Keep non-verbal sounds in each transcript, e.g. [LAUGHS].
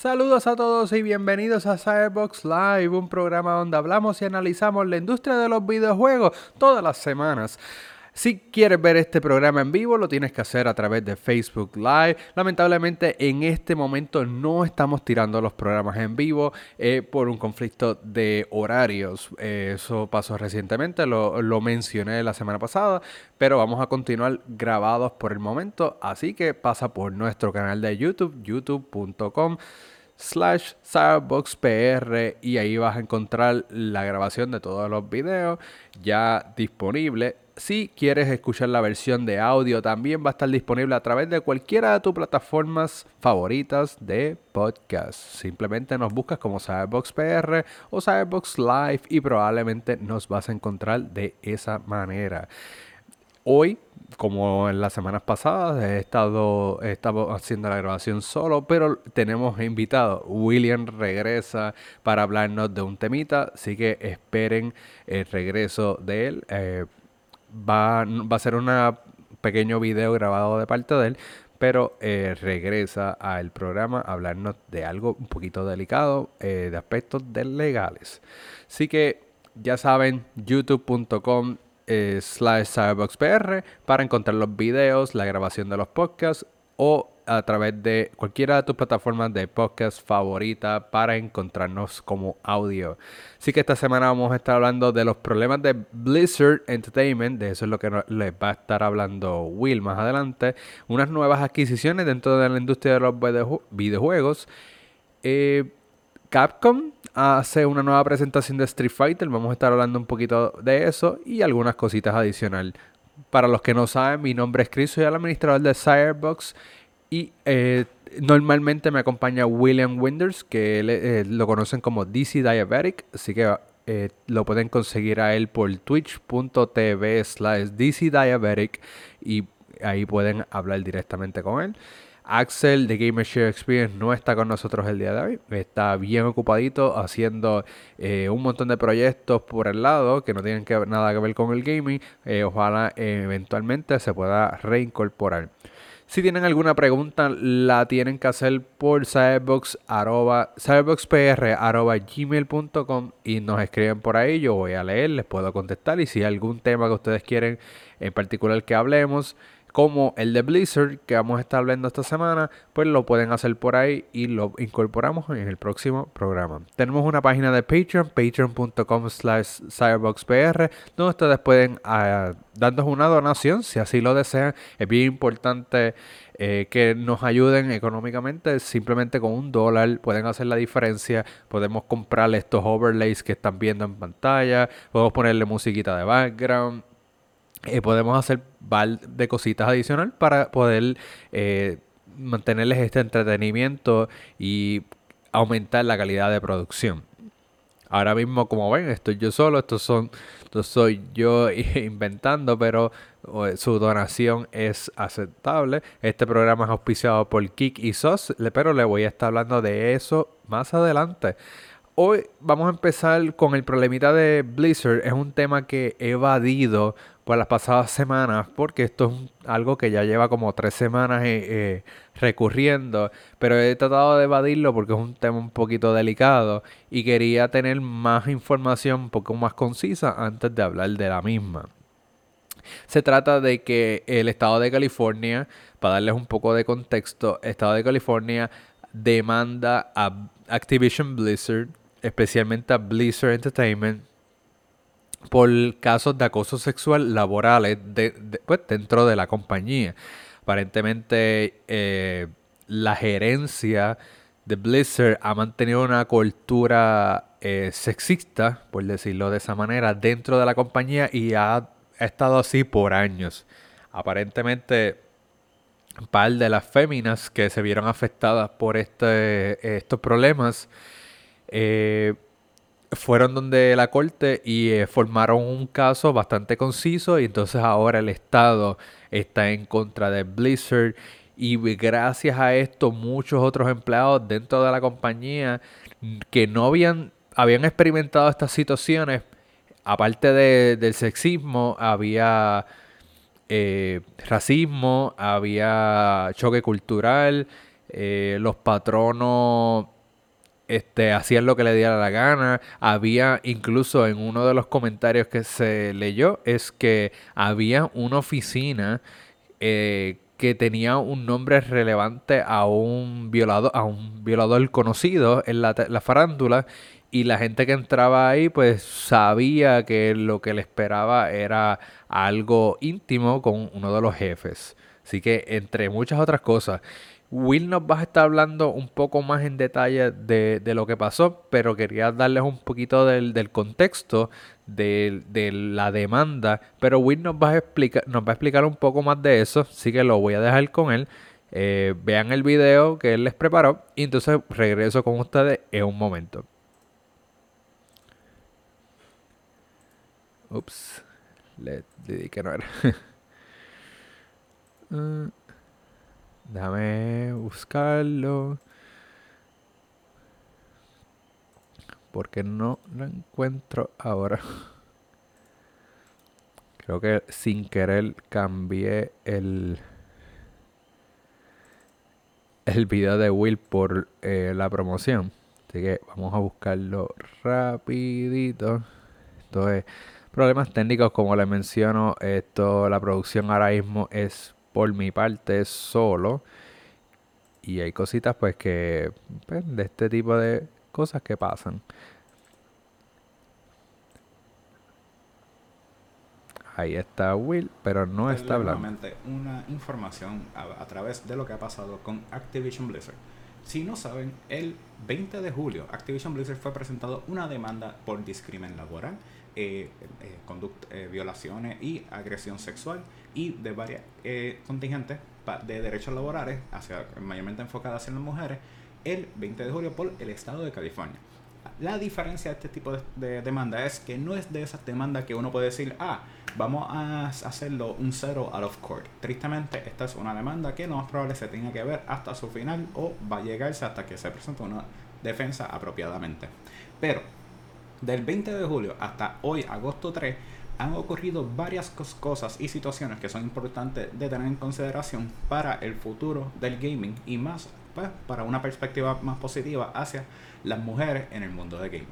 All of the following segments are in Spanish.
Saludos a todos y bienvenidos a Cyberbox Live, un programa donde hablamos y analizamos la industria de los videojuegos todas las semanas. Si quieres ver este programa en vivo, lo tienes que hacer a través de Facebook Live. Lamentablemente, en este momento no estamos tirando los programas en vivo eh, por un conflicto de horarios. Eh, eso pasó recientemente, lo, lo mencioné la semana pasada, pero vamos a continuar grabados por el momento. Así que pasa por nuestro canal de YouTube, youtube.com slash PR y ahí vas a encontrar la grabación de todos los videos ya disponible. Si quieres escuchar la versión de audio, también va a estar disponible a través de cualquiera de tus plataformas favoritas de podcast. Simplemente nos buscas como Cyberbox PR o Cyberbox Live y probablemente nos vas a encontrar de esa manera. Hoy como en las semanas pasadas, he estado, estado haciendo la grabación solo, pero tenemos invitado. William regresa para hablarnos de un temita, así que esperen el regreso de él. Eh, va, a ser un pequeño video grabado de parte de él, pero eh, regresa al programa a hablarnos de algo un poquito delicado, eh, de aspectos legales. Así que ya saben, youtube.com eh, slash cyberboxpr para encontrar los videos, la grabación de los podcasts o a través de cualquiera de tus plataformas de podcast favorita para encontrarnos como audio. Así que esta semana vamos a estar hablando de los problemas de Blizzard Entertainment, de eso es lo que les va a estar hablando Will más adelante, unas nuevas adquisiciones dentro de la industria de los videojuegos. Eh, Capcom hace una nueva presentación de Street Fighter. Vamos a estar hablando un poquito de eso y algunas cositas adicionales. Para los que no saben, mi nombre es Chris, soy el administrador de Firebox y eh, normalmente me acompaña William Winders, que eh, lo conocen como DC Diabetic, así que eh, lo pueden conseguir a él por twitch.tv slash DC Diabetic y ahí pueden hablar directamente con él. Axel de Gamer Share Experience no está con nosotros el día de hoy. Está bien ocupadito haciendo eh, un montón de proyectos por el lado que no tienen que, nada que ver con el gaming. Eh, ojalá eventualmente se pueda reincorporar. Si tienen alguna pregunta, la tienen que hacer por cyberboxpr.gmail.com y nos escriben por ahí. Yo voy a leer, les puedo contestar. Y si hay algún tema que ustedes quieren en particular que hablemos, como el de Blizzard que vamos a estar hablando esta semana, pues lo pueden hacer por ahí y lo incorporamos en el próximo programa. Tenemos una página de Patreon, patreon.com slash cyberboxpr, donde ustedes pueden uh, darnos una donación si así lo desean. Es bien importante eh, que nos ayuden económicamente. Simplemente con un dólar pueden hacer la diferencia. Podemos comprarle estos overlays que están viendo en pantalla. Podemos ponerle musiquita de background eh, podemos hacer val de cositas adicionales para poder eh, mantenerles este entretenimiento y aumentar la calidad de producción. Ahora mismo, como ven, estoy yo solo, esto son, esto soy yo [LAUGHS] inventando, pero su donación es aceptable. Este programa es auspiciado por Kik y SOS, pero le voy a estar hablando de eso más adelante. Hoy vamos a empezar con el problemita de Blizzard. Es un tema que he evadido por las pasadas semanas, porque esto es algo que ya lleva como tres semanas eh, eh, recurriendo, pero he tratado de evadirlo porque es un tema un poquito delicado y quería tener más información un poco más concisa antes de hablar de la misma. Se trata de que el estado de California, para darles un poco de contexto, el estado de California demanda a Activision Blizzard, especialmente a Blizzard Entertainment, por casos de acoso sexual laborales pues, dentro de la compañía. Aparentemente eh, la gerencia de Blizzard ha mantenido una cultura eh, sexista, por decirlo de esa manera, dentro de la compañía y ha, estado así por años. Aparentemente, un par de las féminas que se vieron afectadas por este, estos problemas eh, fueron donde la corte y eh, formaron un caso bastante conciso y entonces ahora el Estado está en contra de Blizzard y gracias a esto muchos otros empleados dentro de la compañía que no habían, habían experimentado estas situaciones, aparte del sexismo, había eh, racismo, había choque cultural, eh, los patronos este, hacían lo que le diera la gana. Había incluso en uno de los comentarios que se leyó es que había una oficina eh, que tenía un nombre relevante a un violador, a un violador conocido en la, la farándula y la gente que entraba ahí pues sabía que lo que le esperaba era algo íntimo con uno de los jefes. Así que entre muchas otras cosas. Will nos va a estar hablando un poco más en detalle de, lo que pasó, pero quería darles un poquito del, contexto de, la demanda. Pero Will nos va, a explicar, nos va a explicar un poco más de eso, así que lo voy a dejar con él. Eh, vean el video que él les preparó y entonces regreso con ustedes en un momento. Ups, le, di que no era. [LAUGHS] Uh, Déjame buscarlo. Porque no lo encuentro ahora. Creo que sin querer cambié el el video de Will por eh, la promoción. Así que vamos a buscarlo rapidito. Entonces, problemas técnicos, como les menciono, esto, la producción ahora mismo es por mi parte solo. Y hay cositas pues que, pues, de este tipo de cosas que pasan. Ahí está Will, pero no está hablando. una información a, través de lo que ha pasado con Activision Blizzard. Si no saben, el 20 de julio Activision Blizzard fue presentado una demanda por discrimen laboral, eh, eh, eh violaciones y agresión sexual y de varias contingentes de derechos laborales, hacia, mayormente enfocadas en las mujeres, el 20 de julio por el estado de California. La diferencia de este tipo de, demanda es que no es de esas demandas que uno puede decir, ah, vamos a hacerlo un cero out of court. Tristemente, esta es una demanda que lo más probable se tenga que ver hasta su final o va a llegarse hasta que se presente una defensa apropiadamente. Pero, del 20 de julio hasta hoy, agosto 3, han ocurrido varias cosas y situaciones que son importantes de tener en consideración para el futuro del gaming y más pues, para una perspectiva más positiva hacia las mujeres en el mundo de gaming.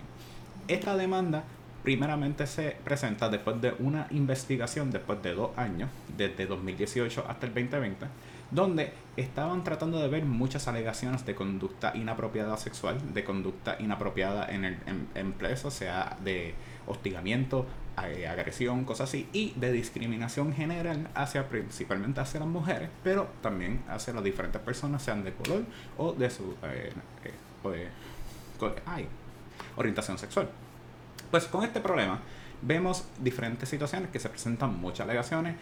Esta demanda primeramente se presenta después de una investigación después de dos años, desde 2018 hasta el 2020, donde estaban tratando de ver muchas alegaciones de conducta inapropiada sexual, de conducta inapropiada en el empleo, o sea, de hostigamiento, eh, agresión, cosas así, y de discriminación general hacia principalmente hacia las mujeres, pero también hacia las diferentes personas, sean de color o de su eh, eh, orientación sexual. Pues con este problema vemos diferentes situaciones que se presentan muchas alegaciones,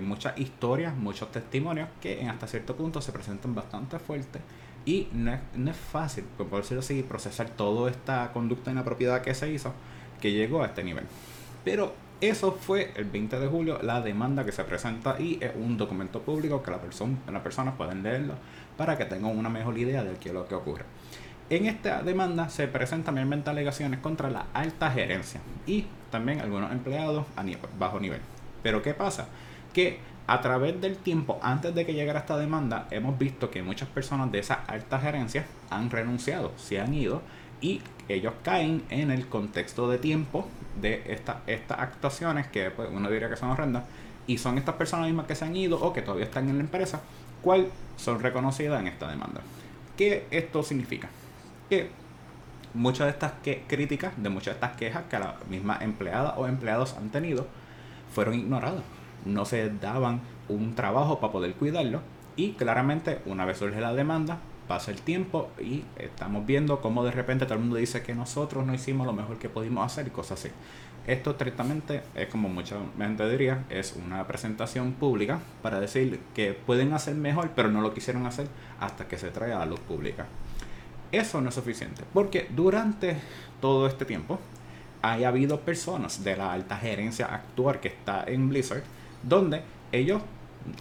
muchas historias, muchos testimonios que en hasta cierto punto se presentan bastante fuertes y no es, no es fácil, por decirlo así, procesar toda esta conducta inapropiada que se hizo que llegó a este nivel. Pero eso fue el 20 de julio, la demanda que se presenta y es un documento público que la persona, las personas pueden leerlo para que tengan una mejor idea de lo que ocurre. En esta demanda se presentan mayormente alegaciones contra la alta gerencia y también algunos empleados a bajo nivel. Pero ¿qué pasa? Que a través del tiempo, antes de que llegara esta demanda, hemos visto que muchas personas de esa alta gerencia han renunciado, se han ido y ellos caen en el contexto de tiempo de esta, estas actuaciones que pues, uno diría que son horrendas y son estas personas mismas que se han ido o que todavía están en la empresa, cuál son reconocidas en esta demanda. ¿Qué esto significa? Que muchas de estas críticas, de muchas de estas quejas que la misma empleada o empleados han tenido, fueron ignoradas. No se daban un trabajo para poder cuidarlo y claramente una vez surge la demanda, pasa el tiempo y estamos viendo cómo de repente todo el mundo dice que nosotros no hicimos lo mejor que pudimos hacer y cosas así. Esto estrictamente es como mucha gente diría, es una presentación pública para decir que pueden hacer mejor, pero no lo quisieron hacer hasta que se trae a la luz pública. Eso no es suficiente, porque durante todo este tiempo hay habido personas de la alta gerencia actual que está en Blizzard, donde ellos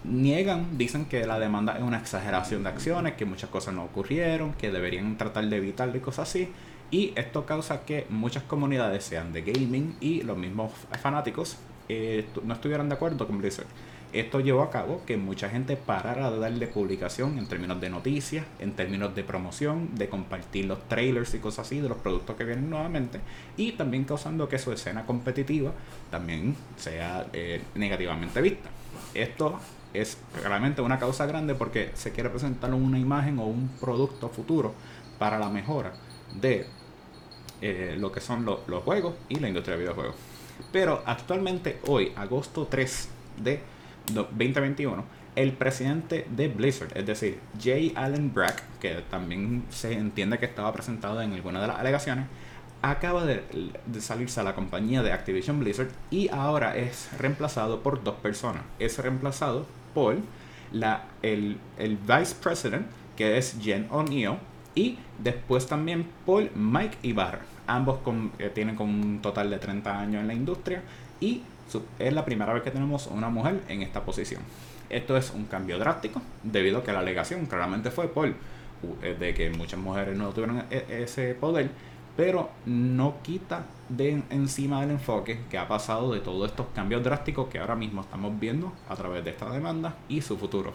niegan, dicen que la demanda es una exageración de acciones, que muchas cosas no ocurrieron, que deberían tratar de evitar y cosas así. Y esto causa que muchas comunidades, sean de gaming y los mismos fanáticos, eh, no estuvieran de acuerdo con Blizzard. Esto llevó a cabo que mucha gente parara de darle publicación en términos de noticias, en términos de promoción, de compartir los trailers y cosas así de los productos que vienen nuevamente y también causando que su escena competitiva también sea eh, negativamente vista. Esto es realmente una causa grande porque se quiere presentar una imagen o un producto futuro para la mejora de eh, lo que son los juegos y la industria de videojuegos. Pero actualmente, hoy, agosto 3 de 2021, el presidente de Blizzard, es decir, Jay Allen Brack, que también se entiende que estaba presentado en alguna de las alegaciones, acaba de, salirse a la compañía de Activision Blizzard y ahora es reemplazado por dos personas. Es reemplazado por la, el, el vice president, que es Jen O'Neill, y después también por Mike Ibarra. Ambos eh, tienen con un total de 30 años en la industria y es la primera vez que tenemos una mujer en esta posición. Esto es un cambio drástico debido a que la alegación claramente fue por eh, de que muchas mujeres no tuvieron e, ese poder, pero no quita de encima del enfoque que ha pasado de todos estos cambios drásticos que ahora mismo estamos viendo a través de esta demanda y su futuro.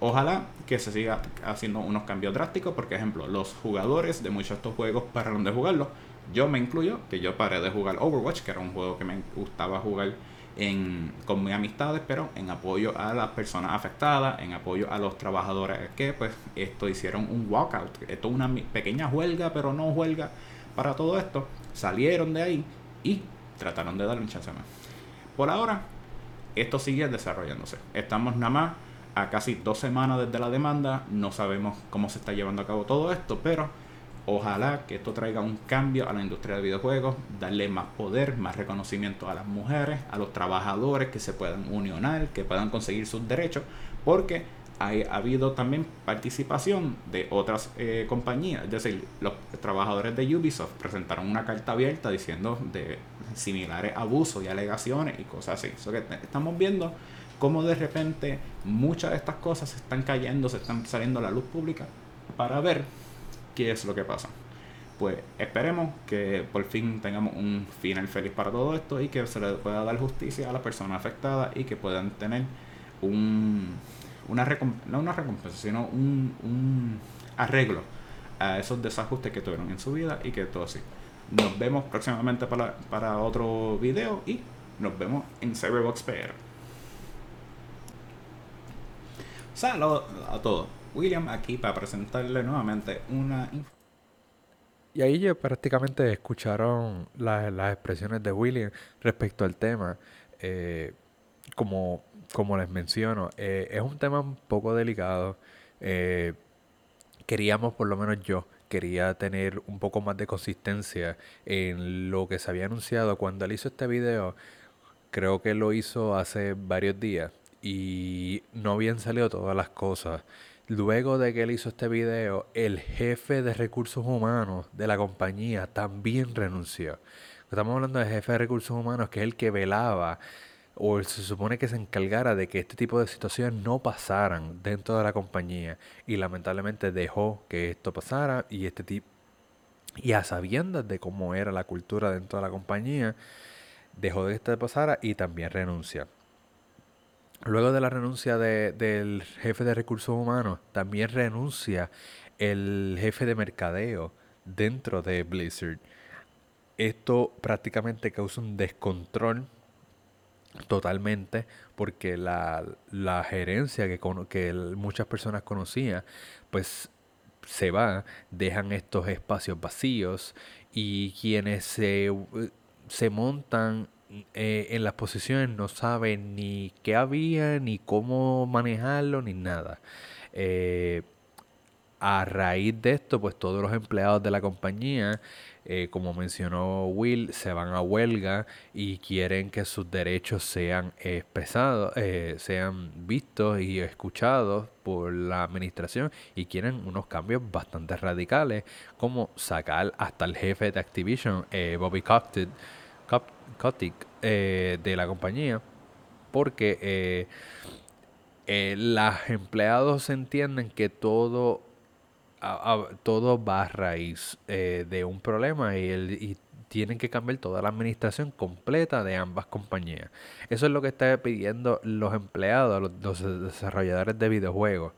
Ojalá que se siga haciendo unos cambios drásticos, porque, ejemplo, los jugadores de muchos de estos juegos pararon de jugarlo. Yo me incluyo, que yo paré de jugar Overwatch, que era un juego que me gustaba jugar en, con mis amistades, pero en apoyo a las personas afectadas, en apoyo a los trabajadores que pues esto hicieron un walkout, esto es una pequeña huelga, pero no huelga para todo esto, salieron de ahí y trataron de darle un chance más. Por ahora, esto sigue desarrollándose. Estamos nada más a casi dos semanas desde la demanda. No sabemos cómo se está llevando a cabo todo esto, pero ojalá que esto traiga un cambio a la industria de videojuegos, darle más poder, más reconocimiento a las mujeres, a los trabajadores que se puedan unionar, que puedan conseguir sus derechos, porque ha habido también participación de otras eh, compañías, es decir, los trabajadores de Ubisoft presentaron una carta abierta diciendo de similares abusos y alegaciones y cosas así. Eso que estamos viendo cómo de repente muchas de estas cosas se están cayendo, se están saliendo a la luz pública para ver qué es lo que pasa. Pues esperemos que por fin tengamos un final feliz para todo esto y que se le pueda dar justicia a las personas afectadas y que puedan tener un, una no una recompensa, sino un, un arreglo a esos desajustes que tuvieron en su vida y que todo así. Nos vemos próximamente para, para otro video y nos vemos en Cyberbox PR. Saludos a todos. William aquí para presentarle nuevamente una... Y ahí ya prácticamente escucharon las, expresiones de William respecto al tema. Eh, como, como les menciono, eh, es un tema un poco delicado. Eh, queríamos, por lo menos yo, quería tener un poco más de consistencia en lo que se había anunciado cuando él hizo este video. Creo que lo hizo hace varios días y no habían salido todas las cosas. Luego de que él hizo este video, el jefe de recursos humanos de la compañía también renunció. Estamos hablando del jefe de recursos humanos, que es el que velaba o se supone que se encargara de que este tipo de situaciones no pasaran dentro de la compañía. Y lamentablemente dejó que esto pasara y este tipo y a sabiendas de cómo era la cultura dentro de la compañía, dejó de que esto pasara y también renuncia. Luego de la renuncia del jefe de recursos humanos, también renuncia el jefe de mercadeo dentro de Blizzard. Esto prácticamente causa un descontrol totalmente porque la, gerencia que, que muchas personas conocían, pues se va, dejan estos espacios vacíos y quienes se, se montan eh, en las posiciones no saben ni qué había, ni cómo manejarlo, ni nada. Eh, a raíz de esto, pues todos los empleados de la compañía, eh, como mencionó Will, se van a huelga y quieren que sus derechos sean expresados, sean vistos y escuchados por la administración y quieren unos cambios bastante radicales, como sacar hasta el jefe de Activision, Bobby Kotick, Kotick eh, de la compañía, porque eh, eh, los empleados entienden que todo, todo va a raíz de un problema y, el, y tienen que cambiar toda la administración completa de ambas compañías. Eso es lo que están pidiendo los empleados, los, desarrolladores de videojuegos.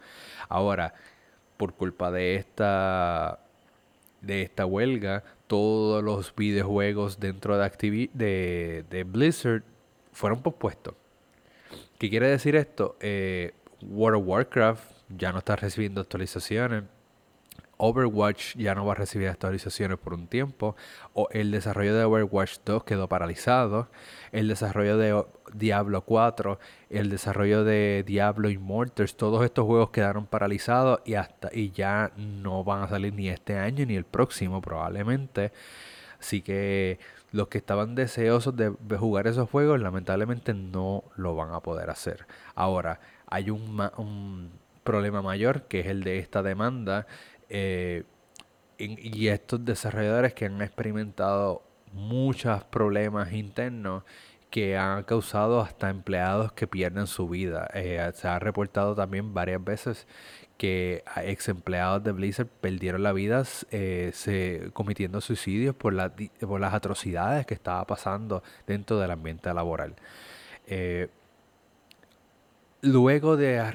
Ahora, por culpa de esta de esta huelga, todos los videojuegos dentro de, de, de Blizzard fueron pospuestos. ¿Qué quiere decir esto? Eh, World of Warcraft ya no está recibiendo actualizaciones. Overwatch ya no va a recibir actualizaciones por un tiempo. O el desarrollo de Overwatch 2 quedó paralizado. El desarrollo de Diablo 4, el desarrollo de Diablo Immortals, todos estos juegos quedaron paralizados y hasta y ya no van a salir ni este año ni el próximo probablemente. Así que los que estaban deseosos de jugar esos juegos lamentablemente no lo van a poder hacer. Ahora, hay un, un problema mayor que es el de esta demanda eh, y estos desarrolladores que han experimentado muchos problemas internos que han causado hasta empleados que pierden su vida. Eh, se ha reportado también varias veces que ex empleados de Blizzard perdieron la vida eh, se, cometiendo suicidios por, las atrocidades que estaba pasando dentro del ambiente laboral. luego de,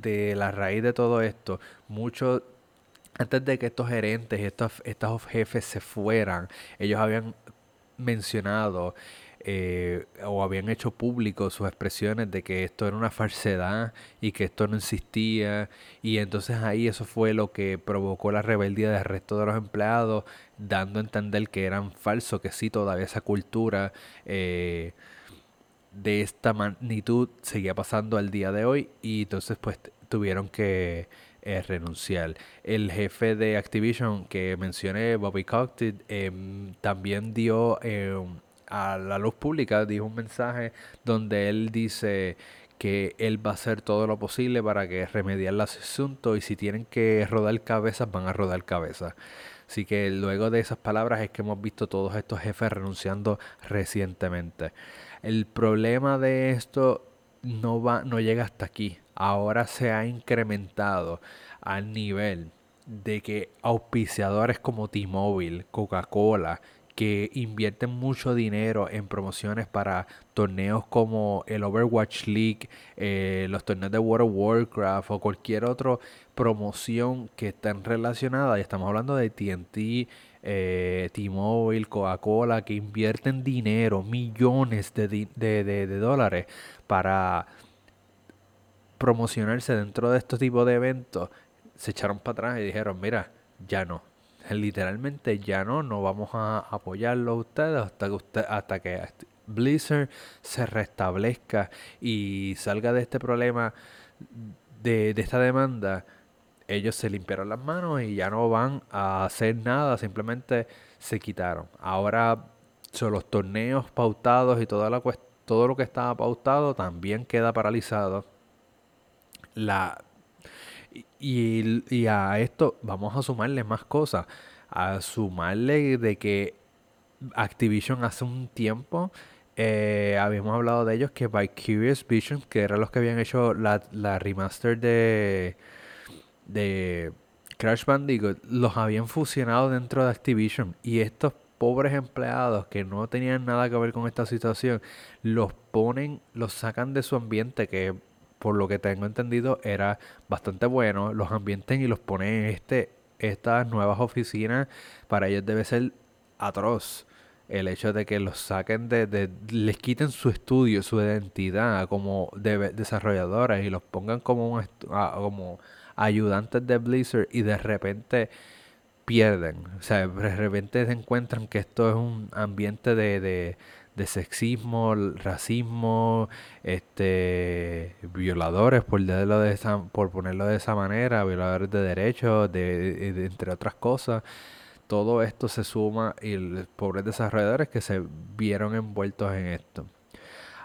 de la raíz de todo esto, muchos antes de que estos gerentes, estos, estos jefes se fueran, ellos habían mencionado eh, o habían hecho público sus expresiones de que esto era una falsedad y que esto no existía. Y entonces ahí eso fue lo que provocó la rebeldía del resto de los empleados dando a entender que eran falsos, que sí todavía esa cultura eh, de esta magnitud seguía pasando al día de hoy. Y entonces pues tuvieron que eh, renunciar. El jefe de Activision que mencioné, Bobby Coctit, em, también dio em, a la luz pública, dijo un mensaje donde él dice que él va a hacer todo lo posible para que remediar el asunto y si tienen que rodar cabezas, van a rodar cabezas. Así que luego de esas palabras es que hemos visto todos estos jefes renunciando recientemente. El problema de esto no va, no llega hasta aquí ahora se ha incrementado al nivel de que auspiciadores como T-Mobile, Coca-Cola, que invierten mucho dinero en promociones para torneos como el Overwatch League, eh, los torneos de World of Warcraft o cualquier otra promoción que estén relacionada, y estamos hablando de TNT, eh, T-Mobile, Coca-Cola, que invierten dinero, millones de dólares para promocionarse dentro de estos tipos de eventos, se echaron para atrás y dijeron, mira, ya no. Literalmente ya no, no vamos a apoyarlo a ustedes hasta que, usted, hasta que Blizzard se restablezca y salga de este problema de, de esta demanda. Ellos se limpiaron las manos y ya no van a hacer nada, simplemente se quitaron. Ahora son los torneos pautados y toda la todo lo que estaba pautado también queda paralizado la y, a esto vamos a sumarle más cosas. A sumarle de que Activision hace un tiempo eh, habíamos hablado de ellos que by Curious Vision, que eran los que habían hecho la, la remaster de, de Crash Bandicoot, los habían fusionado dentro de Activision. Y estos pobres empleados que no tenían nada que ver con esta situación, los ponen, los sacan de su ambiente que por lo que tengo entendido, era bastante bueno. Los ambienten y los ponen en este, estas nuevas oficinas. Para ellos debe ser atroz el hecho de que los saquen de, les quiten su estudio, su identidad como de, desarrolladores y los pongan como, un como ayudantes de Blizzard y de repente pierden. O sea, de repente se encuentran que esto es un ambiente de de sexismo, racismo, este, violadores, por, de esa, por ponerlo de esa manera, violadores de derechos, de, entre otras cosas. Todo esto se suma y los pobres desarrolladores que se vieron envueltos en esto.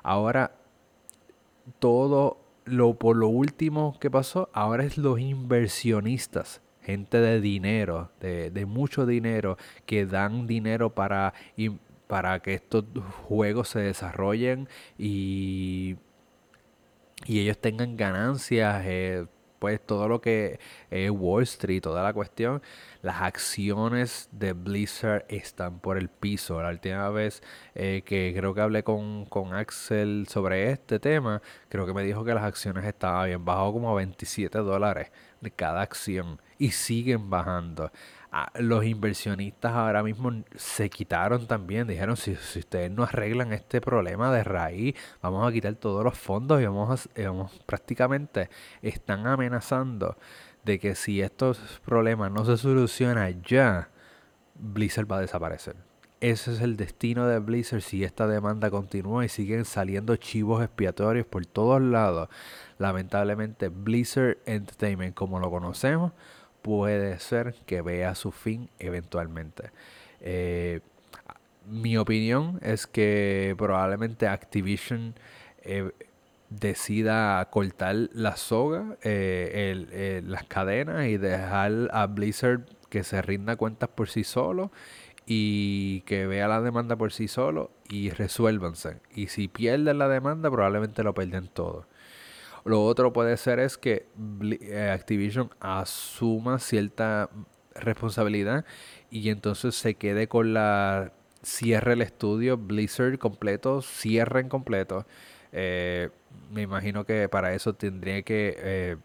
Ahora, todo lo por lo último que pasó, ahora es los inversionistas gente de dinero, de, de, mucho dinero, que dan dinero para para que estos juegos se desarrollen y, y ellos tengan ganancias eh, pues todo lo que es Wall Street, toda la cuestión, las acciones de Blizzard están por el piso. La última vez eh, que creo que hablé con, con, Axel sobre este tema, creo que me dijo que las acciones estaban bien, bajó como a 27 dólares de cada acción y siguen bajando los inversionistas ahora mismo se quitaron también. Dijeron, si, ustedes no arreglan este problema de raíz, vamos a quitar todos los fondos y vamos, prácticamente están amenazando de que si estos problemas no se solucionan ya, Blizzard va a desaparecer. Ese es el destino de Blizzard si esta demanda continúa y siguen saliendo chivos expiatorios por todos lados. Lamentablemente Blizzard Entertainment como lo conocemos puede ser que vea su fin eventualmente. Eh, mi opinión es que probablemente Activision eh, decida cortar la soga, eh, las cadenas y dejar a Blizzard que se rinda cuentas por sí solo y que vea la demanda por sí solo y resuélvanse. Y si pierden la demanda, probablemente lo pierden todo. Lo otro puede ser es que eh, Activision asuma cierta responsabilidad y entonces se quede con la cierre el estudio Blizzard completo, cierre en completo. Eh, me imagino que para eso tendría que eh,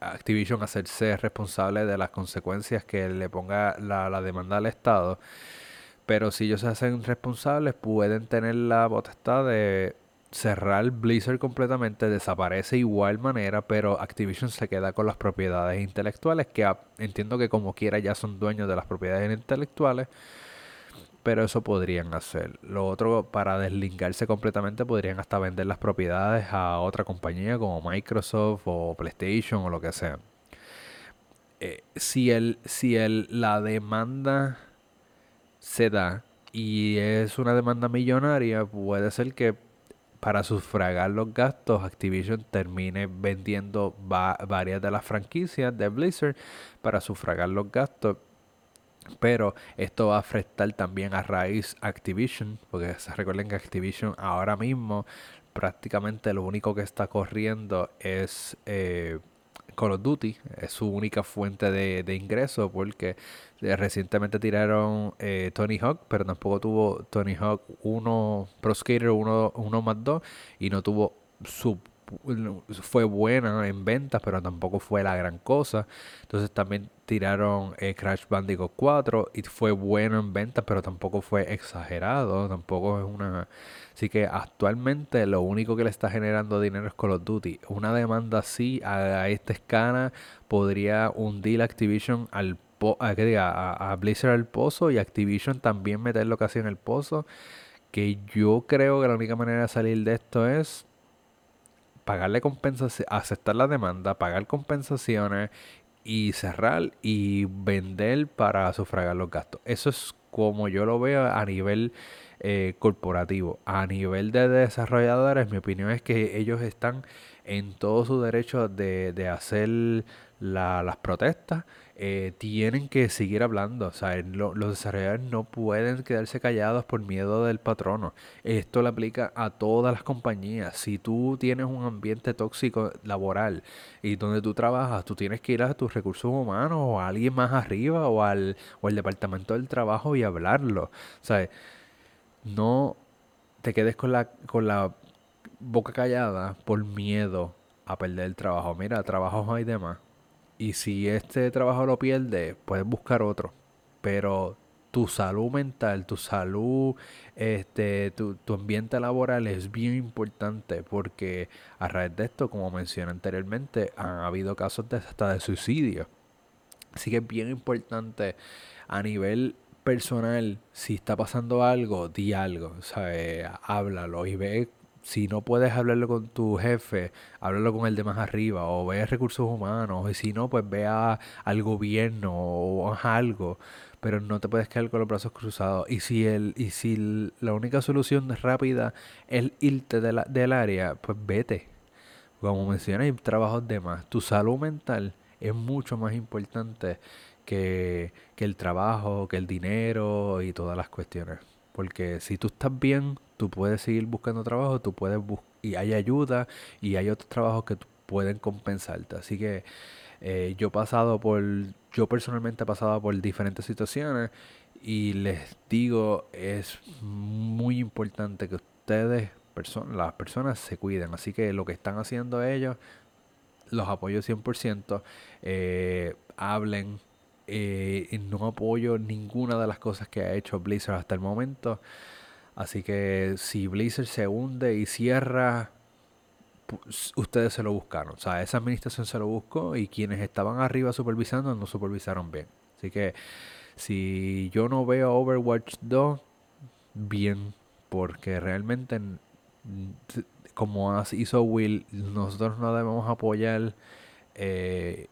Activision hacerse responsable de las consecuencias que le ponga la, la demanda al Estado. Pero si ellos se hacen responsables, pueden tener la potestad de cerrar Blizzard completamente desaparece igual manera, pero Activision se queda con las propiedades intelectuales, que entiendo que como quiera ya son dueños de las propiedades intelectuales, pero eso podrían hacer. Lo otro, para deslingarse completamente, podrían hasta vender las propiedades a otra compañía como Microsoft o PlayStation o lo que sea. Eh, si el, si el, la demanda se da y es una demanda millonaria, puede ser que para sufragar los gastos, Activision termine vendiendo varias de las franquicias de Blizzard para sufragar los gastos. Pero esto va a afectar también a raíz Activision, porque recuerden que Activision ahora mismo prácticamente lo único que está corriendo es eh, Call of Duty, es su única fuente de, de ingreso porque eh, recientemente tiraron eh, Tony Hawk, pero tampoco tuvo Tony Hawk 1 Pro Skater 1, más 2 y no tuvo su fue buena en ventas, pero tampoco fue la gran cosa. Entonces también tiraron eh, Crash Bandicoot 4 y fue bueno en ventas, pero tampoco fue exagerado, tampoco es una... Así que actualmente lo único que le está generando dinero es Call of Duty. Una demanda así a, esta escala podría hundir Activision al a, que diga, a, Blizzard al pozo y Activision también meterlo casi en el pozo. Que yo creo que la única manera de salir de esto es pagarle compensación, aceptar la demanda, pagar compensaciones y cerrar y vender para sufragar los gastos. Eso es como yo lo veo a nivel eh, corporativo. A nivel de desarrolladores, mi opinión es que ellos están en todo su derecho de, de hacer las protestas eh, tienen que seguir hablando. O sea, los desarrolladores no pueden quedarse callados por miedo del patrono. Esto le aplica a todas las compañías. Si tú tienes un ambiente tóxico laboral y donde tú trabajas, tú tienes que ir a tus recursos humanos o a alguien más arriba o al, o departamento del trabajo y hablarlo. O sea, no te quedes con la, con la boca callada por miedo a perder el trabajo. Mira, trabajos hay demás y si este trabajo lo pierdes, puedes buscar otro. Pero tu salud mental, tu salud, este, tu, tu, ambiente laboral es bien importante porque a raíz de esto, como mencioné anteriormente, han habido casos de, hasta de suicidio. Así que es bien importante a nivel personal, si está pasando algo, di algo, ¿sabes? Háblalo y ve si no puedes hablarlo con tu jefe, háblalo con el de más arriba, o ve a recursos humanos, y si no, pues ve al gobierno o haz algo, pero no te puedes quedar con los brazos cruzados. Y si el, y si la única solución rápida es irte de del área, pues vete. Como mencioné, hay trabajos de más. Tu salud mental es mucho más importante que, que el trabajo, que el dinero y todas las cuestiones. Porque si tú estás bien, tú puedes seguir buscando trabajo, tú puedes y hay ayuda y hay otros trabajos que pueden compensarte. Así que eh, yo he pasado por, yo personalmente he pasado por diferentes situaciones y les digo, es muy importante que ustedes, las personas, se cuiden. Así que lo que están haciendo ellos, los apoyo 100%. Eh, hablen. Eh, no apoyo ninguna de las cosas que ha hecho Blizzard hasta el momento. Así que si Blizzard se hunde y cierra, ustedes se lo buscaron. O sea, esa administración se lo buscó y quienes estaban arriba supervisando no supervisaron bien. Así que si yo no veo Overwatch 2, bien, porque realmente, como hizo Will, nosotros no debemos apoyar eh,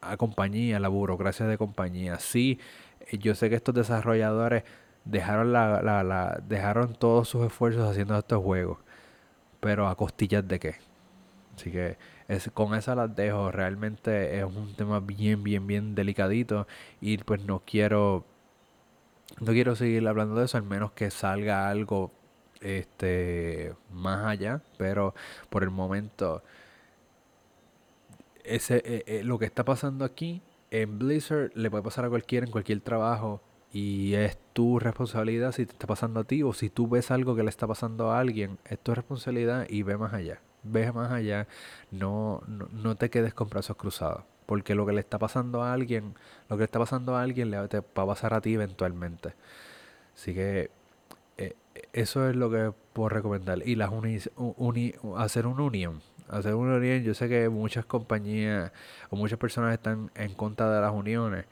a compañía, la burocracia de compañía. Sí, yo sé que estos desarrolladores dejaron, la, la, dejaron todos sus esfuerzos haciendo estos juegos, pero a costillas de qué. Así que es, con esa las dejo. Realmente es un tema bien, bien, bien delicadito. Y pues no quiero. No quiero seguir hablando de eso, al menos que salga algo este más allá. Pero por el momento. Ese, eh, eh, lo que está pasando aquí en Blizzard le puede pasar a cualquiera en cualquier trabajo. Y es tu responsabilidad si te está pasando a ti o si tú ves algo que le está pasando a alguien. Es tu responsabilidad y ve más allá ve más allá, no, no, te quedes con brazos cruzados. Porque lo que le está pasando a alguien, lo que le está pasando a alguien le va a pasar a ti eventualmente. Así que eh, eso es lo que puedo recomendar. Y las uni, hacer una unión. Hacer una unión, yo sé que muchas compañías o muchas personas están en contra de las uniones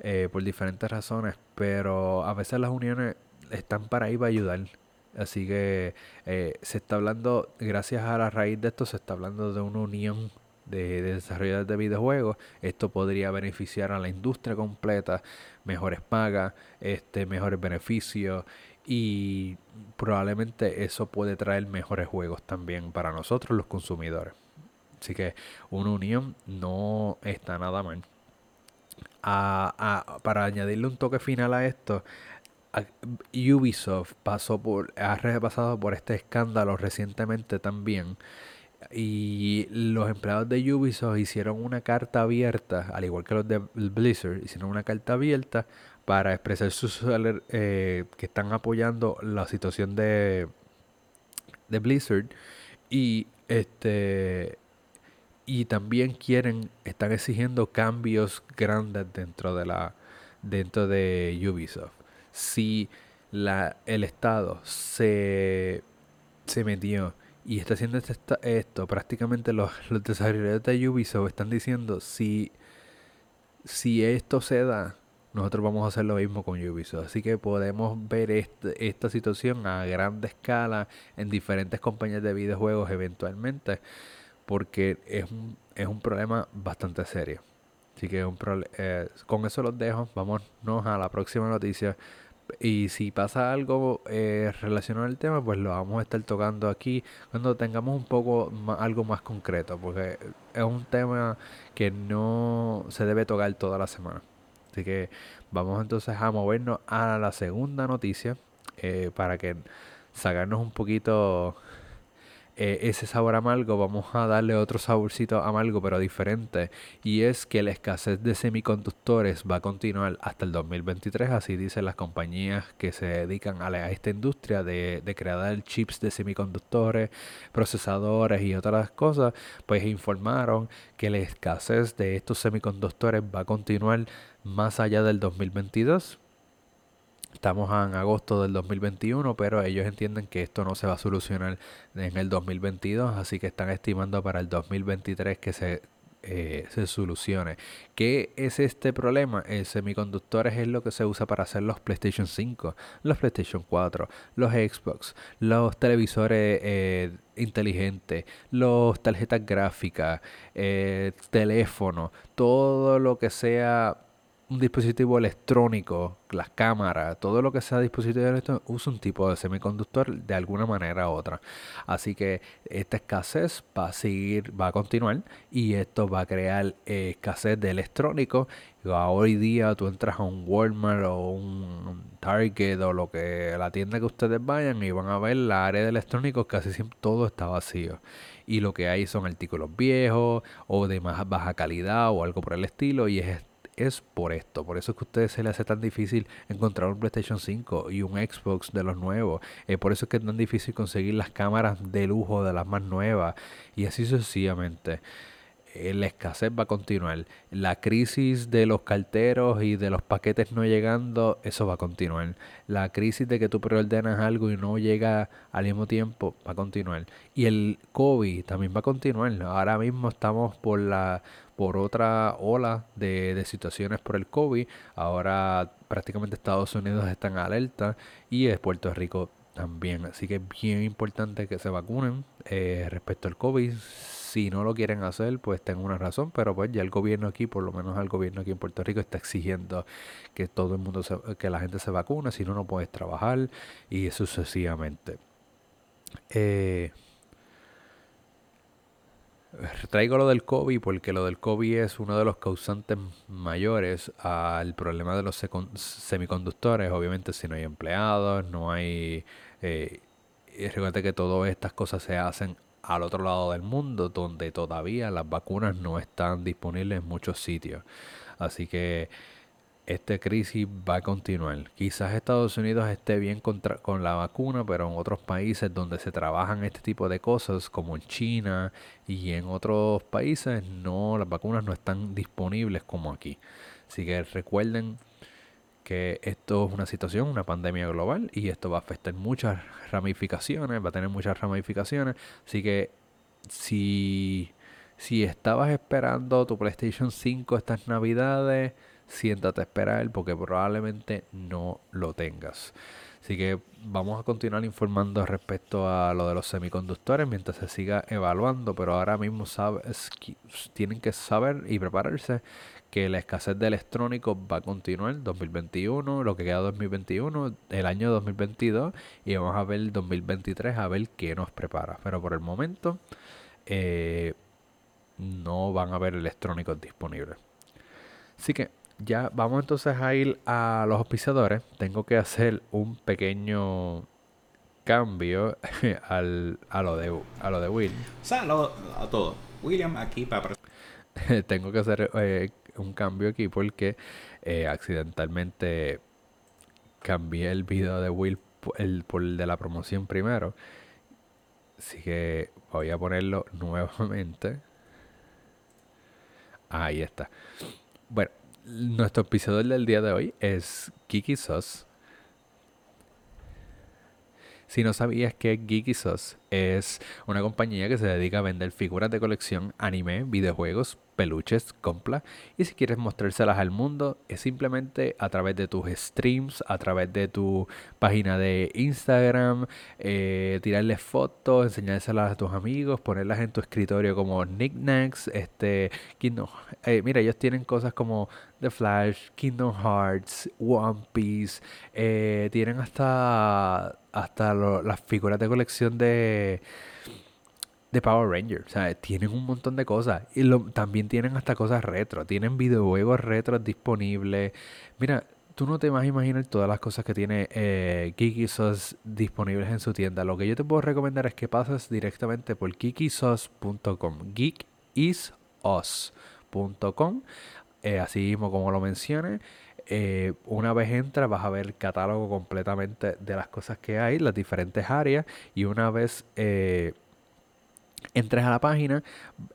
eh, por diferentes razones, pero a veces las uniones están para ahí para ayudar. Así que eh, se está hablando, gracias a la raíz de esto, se está hablando de una unión de, desarrolladores de videojuegos. Esto podría beneficiar a la industria completa, mejores pagas, este, mejores beneficios y probablemente eso puede traer mejores juegos también para nosotros los consumidores. Así que una unión no está nada mal. Para añadirle un toque final a esto, Ubisoft pasó por, ha repasado por este escándalo recientemente también. Y los empleados de Ubisoft hicieron una carta abierta, al igual que los de Blizzard, hicieron una carta abierta para expresar sus eh, que están apoyando la situación de, de Blizzard y este y también quieren están exigiendo cambios grandes dentro de la dentro de Ubisoft si la, el Estado se, se metió y está haciendo este esto, prácticamente los, los desarrolladores de Ubisoft están diciendo si, si esto se da, nosotros vamos a hacer lo mismo con Ubisoft. Así que podemos ver esta situación a gran escala en diferentes compañías de videojuegos eventualmente, porque es un, es un problema bastante serio. Así que eh, con eso los dejo. Vámonos a la próxima noticia. Y si pasa algo eh, relacionado al tema, pues lo vamos a estar tocando aquí cuando tengamos un poco algo más concreto, porque es un tema que no se debe tocar toda la semana. Así que vamos entonces a movernos a la segunda noticia eh, para que sacarnos un poquito eh, ese sabor amargo, vamos a darle otro saborcito amargo pero diferente. Y es que la escasez de semiconductores va a continuar hasta el 2023, así dicen las compañías que se dedican a, esta industria de, de crear chips de semiconductores, procesadores y otras cosas, pues informaron que la escasez de estos semiconductores va a continuar más allá del 2022 Estamos en agosto del 2021, pero ellos entienden que esto no se va a solucionar en el 2022, así que están estimando para el 2023 que se, eh, se solucione. ¿Qué es este problema? El semiconductores es lo que se usa para hacer los PlayStation 5, los PlayStation 4, los Xbox, los televisores eh, inteligentes, los tarjetas gráficas, eh, teléfono, todo lo que sea un dispositivo electrónico, las cámaras, todo lo que sea dispositivo electrónico, usa un tipo de semiconductor de alguna manera u otra. Así que esta escasez va a seguir, va a continuar y esto va a crear escasez de electrónico. Hoy día tú entras a un Walmart o un, Target o lo que la tienda que ustedes vayan y van a ver la área de electrónicos casi siempre todo está vacío y lo que hay son artículos viejos o de más baja calidad o algo por el estilo y es es por esto. Por eso es que a ustedes se les hace tan difícil encontrar un PlayStation 5 y un Xbox de los nuevos. Eh, por eso es que es tan difícil conseguir las cámaras de lujo de las más nuevas. Y así sucesivamente. Eh, la escasez va a continuar. La crisis de los carteros y de los paquetes no llegando, eso va a continuar. La crisis de que tú preordenas algo y no llega al mismo tiempo, va a continuar. Y el COVID también va a continuar. Ahora mismo estamos por la por otra ola de, de situaciones por el COVID. Ahora prácticamente Estados Unidos está en alerta y es Puerto Rico también. Así que es bien importante que se vacunen eh, respecto al COVID si no lo quieren hacer, pues tengo una razón, pero pues ya el gobierno aquí, por lo menos el gobierno aquí en Puerto Rico, está exigiendo que todo el mundo, que la gente se vacune, si no, no puedes trabajar y sucesivamente. Eh, traigo lo del COVID porque lo del COVID es uno de los causantes mayores al problema de los semiconductores. Obviamente si no hay empleados, no hay... Eh, y recuerda que todas estas cosas se hacen al otro lado del mundo, donde todavía las vacunas no están disponibles en muchos sitios. Así que esta crisis va a continuar. Quizás Estados Unidos esté bien contra, con la vacuna, pero en otros países donde se trabajan este tipo de cosas, como en China y en otros países, no, las vacunas no están disponibles como aquí. Así que recuerden que esto es una situación, una pandemia global y esto va a afectar muchas ramificaciones, va a tener muchas ramificaciones. Así que si, si estabas esperando tu PlayStation 5 estas navidades, siéntate a esperar porque probablemente no lo tengas. Así que vamos a continuar informando respecto a lo de los semiconductores mientras se siga evaluando, pero ahora mismo sabes, tienen que saber y prepararse que la escasez de electrónicos va a continuar 2021, lo que queda 2021, el año 2022 y vamos a ver el 2023 a ver qué nos prepara. Pero por el momento eh, no van a haber electrónicos disponibles. Así que ya vamos entonces a ir a los auspiciadores. Tengo que hacer un pequeño cambio [LAUGHS] al, a, lo de, a lo de Will. Saludos a todos. William aquí para... [LAUGHS] Tengo que hacer eh, un cambio aquí porque eh, accidentalmente cambié el video de Will el, por el de la promoción primero. Así que voy a ponerlo [LAUGHS] nuevamente. Ahí está. Bueno, nuestro episodio del día de hoy es Kiki Sauce. Si no sabías que Geeky es una compañía que se dedica a vender figuras de colección, anime, videojuegos, peluches, compra. Y si quieres mostrárselas al mundo, es simplemente a través de tus streams, a través de tu página de Instagram, eh, tirarles fotos, enseñárselas a tus amigos, ponerlas en tu escritorio como knickknacks, este, Kingdom, eh, mira, ellos tienen cosas como The Flash, Kingdom Hearts, One Piece, eh, tienen hasta, hasta las figuras de colección de de Power Rangers. O sea, tienen un montón de cosas. Y también tienen hasta cosas retro. Tienen videojuegos retro disponibles. Mira, tú no te vas a imaginar todas las cosas que tiene eh, Geekysauce disponibles en su tienda. Lo que yo te puedo recomendar es que pases directamente por geekysauce.com. Geekisauce.com. Eh, así mismo como lo mencioné. Eh, una vez entras vas a ver el catálogo completamente de las cosas que hay, las diferentes áreas. Y una vez... Eh, entres a la página,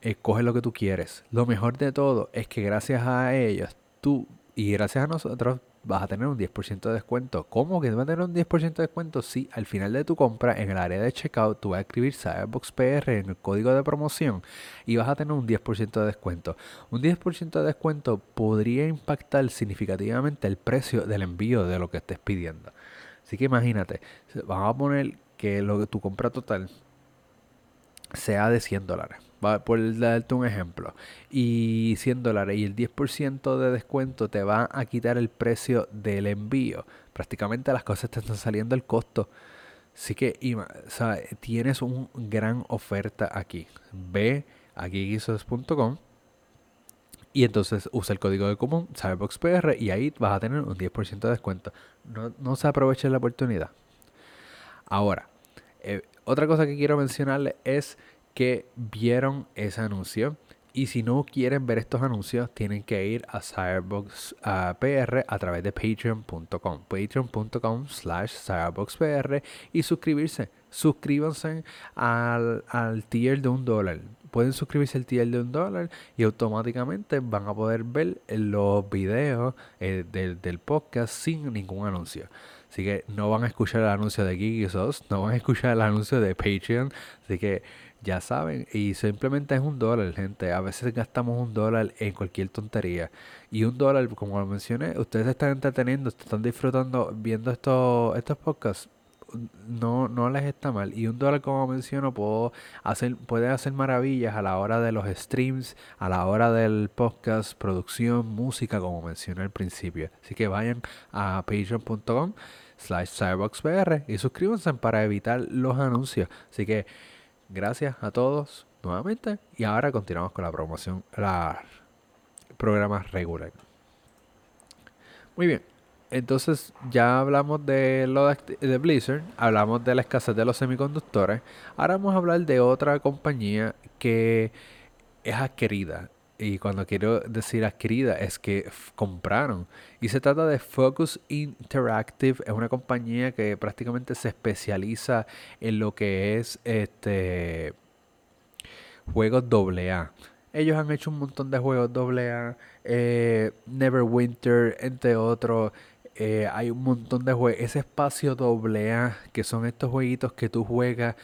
escoge lo que tú quieres. Lo mejor de todo es que gracias a ellos, tú y gracias a nosotros vas a tener un 10% de descuento. ¿Cómo que vas a tener un 10% de descuento? Si al final de tu compra, en el área de checkout, tú vas a escribir Cyberbox PR en el código de promoción y vas a tener un 10% de descuento. Un 10% de descuento podría impactar significativamente el precio del envío de lo que estés pidiendo. Así que imagínate, vamos a poner que lo que tu compra total sea de 100 dólares. Por darte un ejemplo. Y 100 dólares y el 10% de descuento te va a quitar el precio del envío. Prácticamente las cosas te están saliendo el costo. Así que tienes una gran oferta aquí. Ve a geekisauce.com y entonces usa el código de común, SaberboxPR, y ahí vas a tener un 10% de descuento. no, se aproveche la oportunidad. Ahora, eh, otra cosa que quiero mencionarles es que vieron ese anuncio. Y si no quieren ver estos anuncios, tienen que ir a Cyberbox PR a través de patreon.com. Patreon.com slash CyberboxPR y suscribirse. Suscríbanse al, al tier de un dólar pueden suscribirse al tier de un dólar y automáticamente van a poder ver los videos eh, del, podcast sin ningún anuncio. Así que no van a escuchar el anuncio de Geekysos, no van a escuchar el anuncio de Patreon. Así que ya saben, y simplemente es un dólar, gente. A veces gastamos un dólar en cualquier tontería. Y un dólar, como lo mencioné, ustedes están entreteniendo, están disfrutando viendo estos, estos podcasts no, no les está mal. Y un dólar, como menciono, puedo hacer, puede hacer maravillas a la hora de los streams, a la hora del podcast, producción, música, como mencioné al principio. Así que vayan a patreon.com slash cyberboxpr y suscríbanse para evitar los anuncios. Así que gracias a todos nuevamente. Y ahora continuamos con la promoción, la programa regular. Muy bien. Entonces ya hablamos de lo de, Blizzard, hablamos de la escasez de los semiconductores. Ahora vamos a hablar de otra compañía que es adquirida. Y cuando quiero decir adquirida es que compraron. Y se trata de Focus Interactive. Es una compañía que prácticamente se especializa en lo que es este juegos AA. Ellos han hecho un montón de juegos AA. Eh, Neverwinter, entre otros. Eh, hay un montón de juegos. Ese espacio doble A, que son estos jueguitos que tú juegas,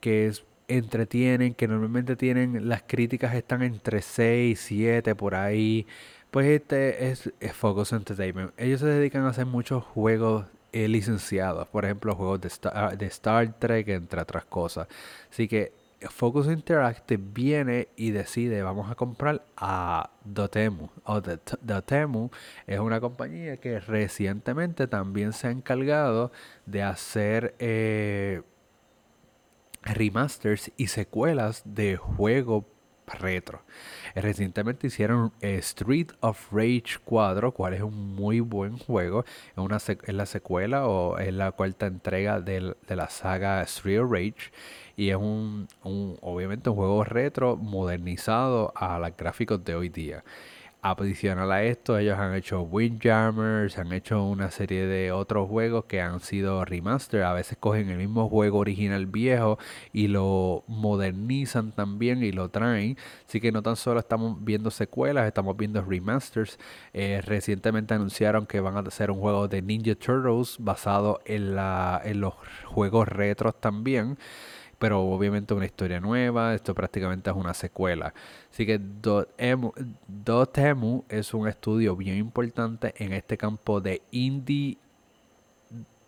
que entretienen, que normalmente tienen, las críticas están entre 6, 7, por ahí. Pues este es, Focus Entertainment. Ellos se dedican a hacer muchos juegos eh, licenciados, por ejemplo, juegos de Star, de Star Trek, entre otras cosas. Así que Focus Interactive viene y decide, vamos a comprar a Dotemu. O Dotemu es una compañía que recientemente también se ha encargado de hacer eh, remasters y secuelas de juegos retro. Recientemente hicieron eh, Street of Rage 4, cual es un muy buen juego. Es, una la secuela o es la cuarta entrega de la saga Street of Rage y es un, obviamente un juego retro modernizado a los gráficos de hoy día. Adicional a esto, ellos han hecho Windjammers, han hecho una serie de otros juegos que han sido remaster. A veces cogen el mismo juego original viejo y lo modernizan también y lo traen. Así que no tan solo estamos viendo secuelas, estamos viendo remasters. Eh, recientemente anunciaron que van a hacer un juego de Ninja Turtles basado en, la, en los juegos retros también pero obviamente una historia nueva, esto prácticamente es una secuela. Así que Dotemu es un estudio bien importante en este campo de indie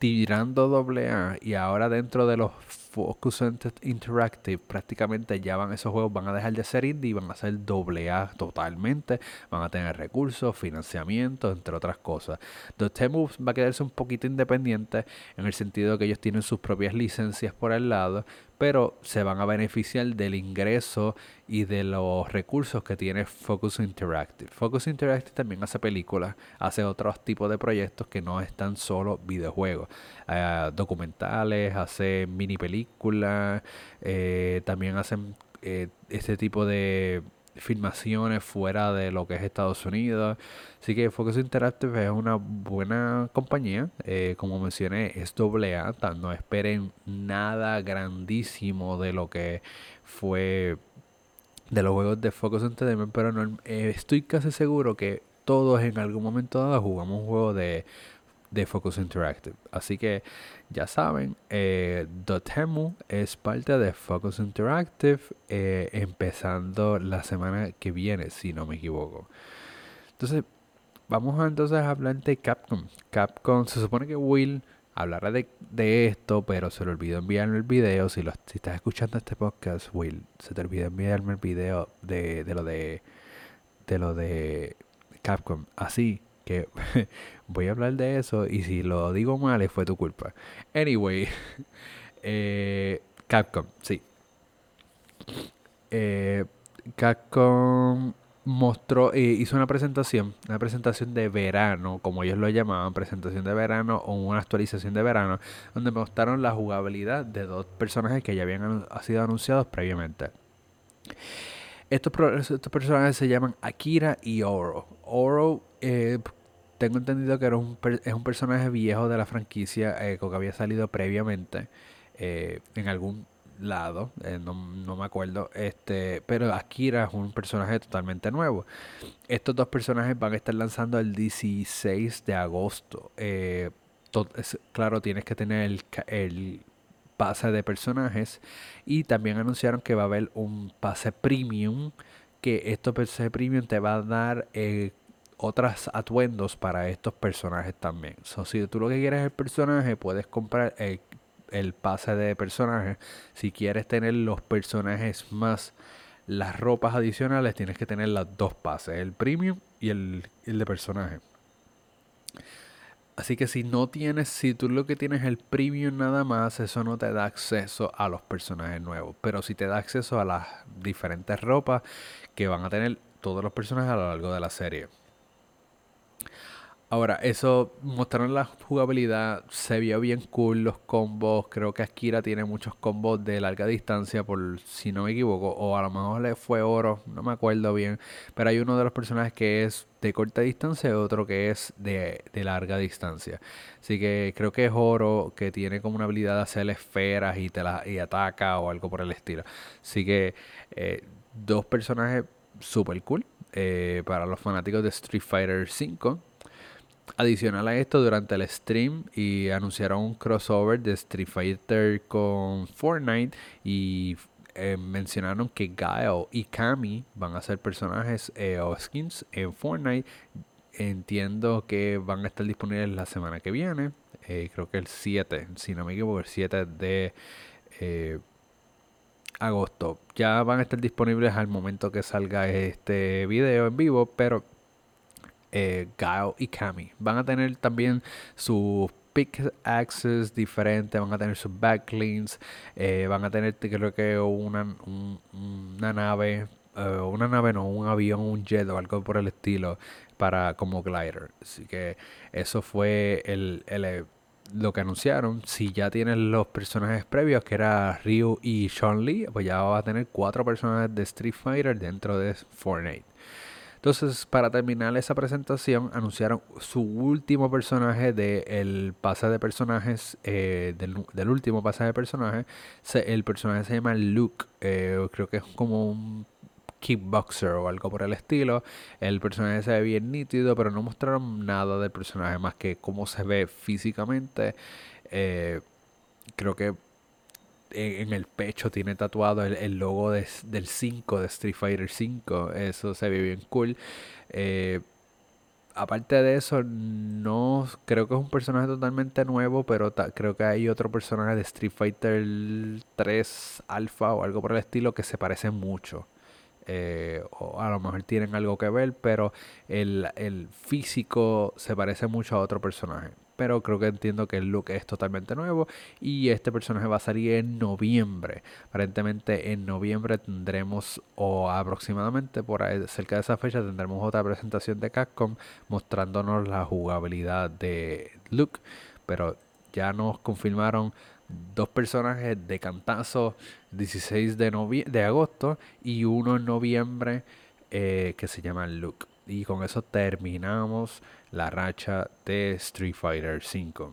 tirando doble A y ahora dentro de los Focus Interactive prácticamente ya van esos juegos van a dejar de ser indie y van a ser doble A totalmente van a tener recursos financiamiento entre otras cosas Dotemu va a quedarse un poquito independiente en el sentido de que ellos tienen sus propias licencias por el lado pero se van a beneficiar del ingreso y de los recursos que tiene Focus Interactive. Focus Interactive también hace películas, hace otros tipos de proyectos que no están solo videojuegos, eh, documentales, hace mini películas, eh, también hacen eh, este tipo de filmaciones fuera de lo que es Estados Unidos. Así que Focus Interactive es una buena compañía. Eh, como mencioné, es doble A. No esperen nada grandísimo de lo que fue de los juegos de Focus Entertainment. Pero no, eh, estoy casi seguro que todos en algún momento dado jugamos un juego de de Focus Interactive. Así que ya saben, eh, Dotemu es parte de Focus Interactive eh, empezando la semana que viene, si no me equivoco. Entonces, vamos a entonces a hablar de Capcom. Capcom, se supone que Will hablará de, esto, pero se le olvidó enviarme el video. Si, lo, si estás escuchando este podcast, Will, se te olvidó enviarme el video de, de lo de, de lo de Capcom. Así que [LAUGHS] voy a hablar de eso y si lo digo mal fue tu culpa. Anyway, [LAUGHS] eh, Capcom, sí. Eh, Capcom mostró, eh, hizo una presentación, una presentación de verano, como ellos lo llamaban, presentación de verano o una actualización de verano, donde mostraron la jugabilidad de dos personajes que ya habían sido anunciados previamente. Estos, estos personajes se llaman Akira y Oro. Oro, eh, tengo entendido que era un, es un personaje viejo de la franquicia eh, que había salido previamente en algún lado, eh, no, me acuerdo, este, pero Akira es un personaje totalmente nuevo. Estos dos personajes van a estar lanzando el 16 de agosto. Eh, claro, tienes que tener el, el pase de personajes y también anunciaron que va a haber un pase premium que estos pase premium te va a dar eh, otras atuendos para estos personajes también. si tú lo que quieres es el personaje, puedes comprar el el pase de personajes. Si quieres tener los personajes más las ropas adicionales, tienes que tener las dos pases, el premium y el, de personaje. Así que si no tienes, si tú lo que tienes es el premium nada más, eso no te da acceso a los personajes nuevos. Pero si te da acceso a las diferentes ropas que van a tener todos los personajes a lo largo de la serie. Ahora, eso mostraron la jugabilidad, se vio bien cool los combos. Creo que Akira tiene muchos combos de larga distancia, por si no me equivoco, o a lo mejor le fue oro, no me acuerdo bien. Pero hay uno de los personajes que es de corta distancia y otro que es de, larga distancia. Así que creo que es oro, que tiene como una habilidad de hacer esferas y, te la, y ataca o algo por el estilo. Así que eh, dos personajes super cool eh, para los fanáticos de Street Fighter V Adicional a esto, durante el stream y anunciaron un crossover de Street Fighter con Fortnite y eh, mencionaron que Gaio y Kami van a ser personajes eh, o skins en Fortnite. Entiendo que van a estar disponibles la semana que viene. Eh, creo que el 7, si no me equivoco, el 7 de agosto. Ya van a estar disponibles al momento que salga este video en vivo, pero eh, y Kami. Van a tener también sus pick access diferentes, van a tener sus backlinks, eh, van a tener que una, una nave, eh, una nave no, un avión, un jet o algo por el estilo para como glider. Así que eso fue el, el lo que anunciaron. Si ya tienen los personajes previos, que era Ryu y Sean Lee, pues ya va a tener cuatro personajes de Street Fighter dentro de Fortnite. Entonces, para terminar esa presentación, anunciaron su último personaje del pase de personajes, eh, del, último pase de personajes. el personaje se llama Luke, eh, creo que es como un kickboxer o algo por el estilo. El personaje se ve bien nítido, pero no mostraron nada del personaje más que cómo se ve físicamente. Eh, creo que en, el pecho tiene tatuado el, logo del 5, de Street Fighter 5. Eso se ve bien cool. Eh, aparte de eso, no creo que es un personaje totalmente nuevo, pero creo que hay otro personaje de Street Fighter 3 Alpha o algo por el estilo que se parece mucho. Eh, o a lo mejor tienen algo que ver, pero el, el físico se parece mucho a otro personaje pero creo que entiendo que el look es totalmente nuevo y este personaje va a salir en noviembre. Aparentemente en noviembre tendremos o aproximadamente por ahí, cerca de esa fecha tendremos otra presentación de Capcom mostrándonos la jugabilidad de Luke, pero ya nos confirmaron dos personajes de cantazo 16 de, agosto y uno en noviembre eh, que se llama Luke. Y con eso terminamos la racha de Street Fighter V.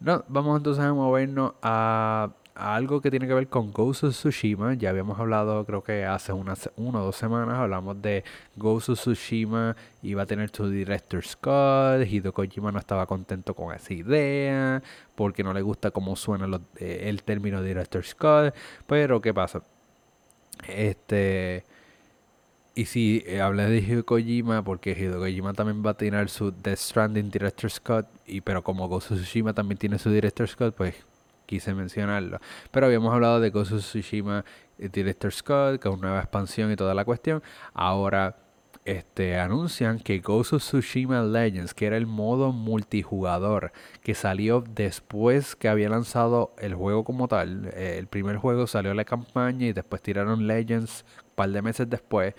No, vamos entonces a movernos a, algo que tiene que ver con Ghost of Tsushima. Ya habíamos hablado, creo que hace unas una o dos semanas, hablamos de Ghost of Tsushima. Iba a tener su director Scott. Hideo Kojima no estaba contento con esa idea. Porque no le gusta cómo suena eh, el término director Scott. Pero, ¿qué pasa? Este y si eh, hablé de Hideo Kojima, porque Hideo Kojima también va a tener su Death Stranding Director Scott, y pero como of Tsushima también tiene su Director Scott, pues quise mencionarlo. Pero habíamos hablado de of Tsushima eh, Director Scott, con nueva expansión y toda la cuestión. Ahora este, anuncian que Ghost of Tsushima Legends, que era el modo multijugador que salió después que había lanzado el juego como tal. Eh, el primer juego salió la campaña y después tiraron Legends un par de meses después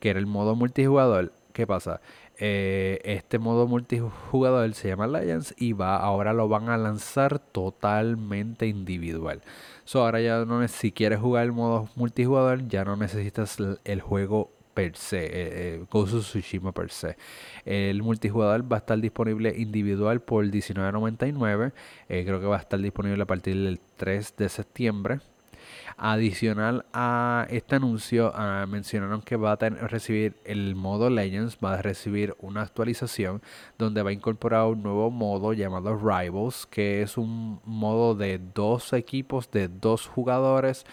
que era el modo multijugador. ¿Qué pasa? Eh, este modo multijugador se llama Legends y va, ahora lo van a lanzar totalmente individual. So, ahora ya no si quieres jugar el modo multijugador, ya no necesitas el juego per se, eh, eh, per se. El multijugador va a estar disponible individual por $19.99. Eh, creo que va a estar disponible a partir del 3 de septiembre. Adicional a este anuncio, ah, mencionaron que va a recibir el modo Legends, va a recibir una actualización donde va a incorporar un nuevo modo llamado Rivals, que es un modo de dos equipos de dos jugadores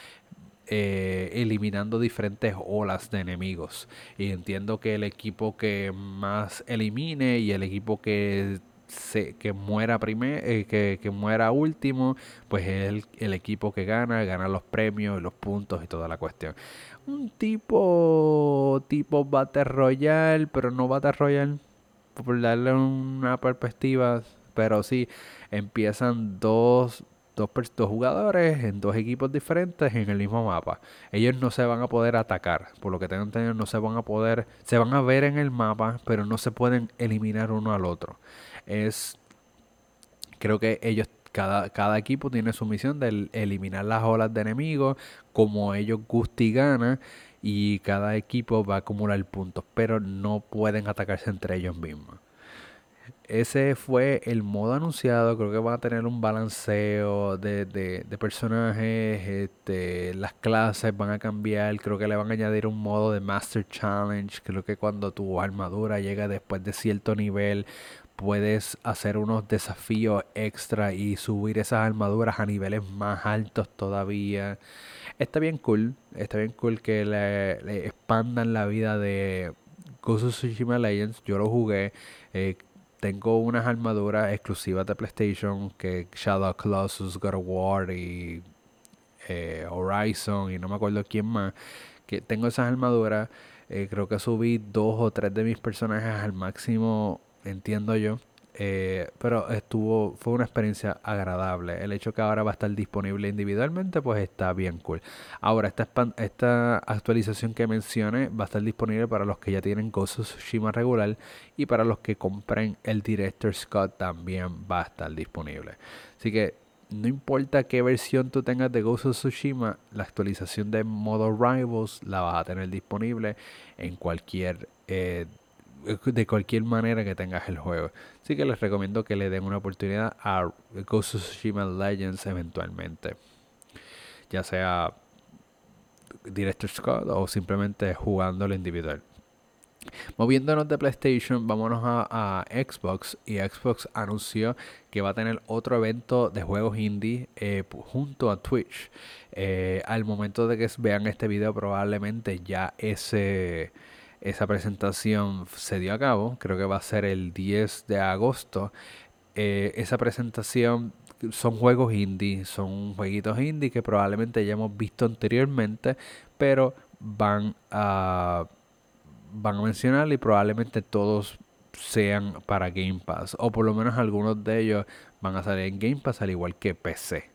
eh, eliminando diferentes olas de enemigos. Y entiendo que el equipo que más elimine y el equipo que se, que muera primero, eh, que, muera último, pues es el, equipo que gana, gana los premios, los puntos y toda la cuestión. Un tipo tipo Battle Royale, pero no Battle Royale, por darle una perspectiva, pero sí empiezan dos dos, dos jugadores en dos equipos diferentes en el mismo mapa. Ellos no se van a poder atacar, por lo que tengo entendido, no se van a poder, se van a ver en el mapa, pero no se pueden eliminar uno al otro. Es, creo que ellos cada, cada, equipo tiene su misión de eliminar las olas de enemigos como ellos gusti gana y cada equipo va a acumular puntos, pero no pueden atacarse entre ellos mismos ese fue el modo anunciado. Creo que van a tener un balanceo de, de, personajes. Este, las clases van a cambiar. Creo que le van a añadir un modo de Master Challenge. Creo que cuando tu armadura llega después de cierto nivel, puedes hacer unos desafíos extra y subir esas armaduras a niveles más altos todavía. Está bien cool. Está bien cool que le, expandan la vida de Ghost of Tsushima Legends. Yo lo jugué. Eh, tengo unas armaduras exclusivas de PlayStation que Shadow Colossus, God of War y eh, Horizon y no me acuerdo quién más. Que tengo esas armaduras. Eh, creo que subí dos o tres de mis personajes al máximo, entiendo yo. Eh, pero estuvo, fue una experiencia agradable. El hecho que ahora va a estar disponible individualmente, pues está bien cool. Ahora, esta, esta actualización que mencioné va a estar disponible para los que ya tienen Ghost Tsushima regular y para los que compren el Director Scott también va a estar disponible. Así que no importa qué versión tú tengas de Ghost of Tsushima, la actualización de modo Rivals la vas a tener disponible en cualquier eh, de cualquier manera que tengas el juego. Así que les recomiendo que le den una oportunidad a Ghost of Tsushima Legends eventualmente. Ya sea Director Scott o simplemente jugándolo individual. Moviéndonos de PlayStation, vámonos a, Xbox y Xbox anunció que va a tener otro evento de juegos indie eh, junto a Twitch. Eh, al momento de que vean este video probablemente ya ese esa presentación se dio a cabo, creo que va a ser el 10 de agosto. Eh, esa presentación son juegos indie, son jueguitos indie que probablemente ya hemos visto anteriormente, pero van a, van a mencionar y probablemente todos sean para Game Pass, o por lo menos algunos de ellos van a salir en Game Pass al igual que PC.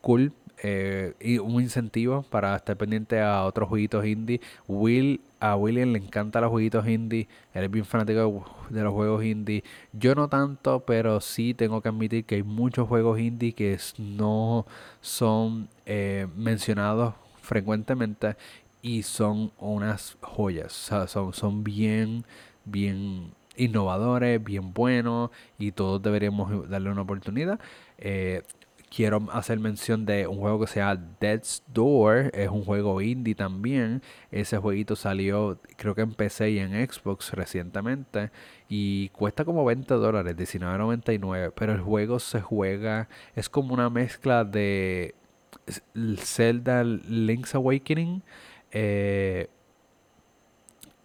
Cool, eh, y un incentivo para estar pendiente a otros jueguitos indie. Will, a William le encantan los jueguitos indie, él es bien fanático de los juegos indie. Yo no tanto, pero sí tengo que admitir que hay muchos juegos indie que no son eh, mencionados frecuentemente y son unas joyas. son, son bien, bien innovadores, bien buenos y todos deberíamos darle una oportunidad. Eh, quiero hacer mención de un juego que se llama Dead's Door. Es un juego indie también. Ese jueguito salió, creo que en PC y en Xbox recientemente. Y cuesta como 20 dólares, 19.99. Pero el juego se juega. Es como una mezcla de Zelda Link's Awakening. Eh,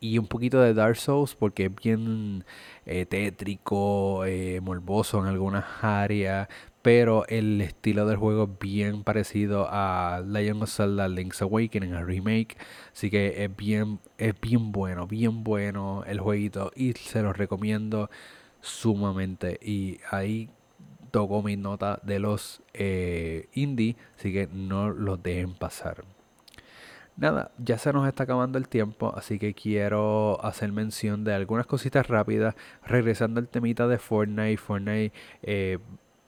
y un poquito de Dark Souls porque es bien eh, tétrico, eh, morboso en algunas áreas, pero el estilo del juego es bien parecido a Legend of Zelda Link's Awakening, el remake, así que es bien, es bien bueno, bien bueno el jueguito y se lo recomiendo sumamente y ahí toco mi nota de los eh, indie, así que no los dejen pasar. Nada, ya se nos está acabando el tiempo, así que quiero hacer mención de algunas cositas rápidas. Regresando al temita de Fortnite, Fortnite eh,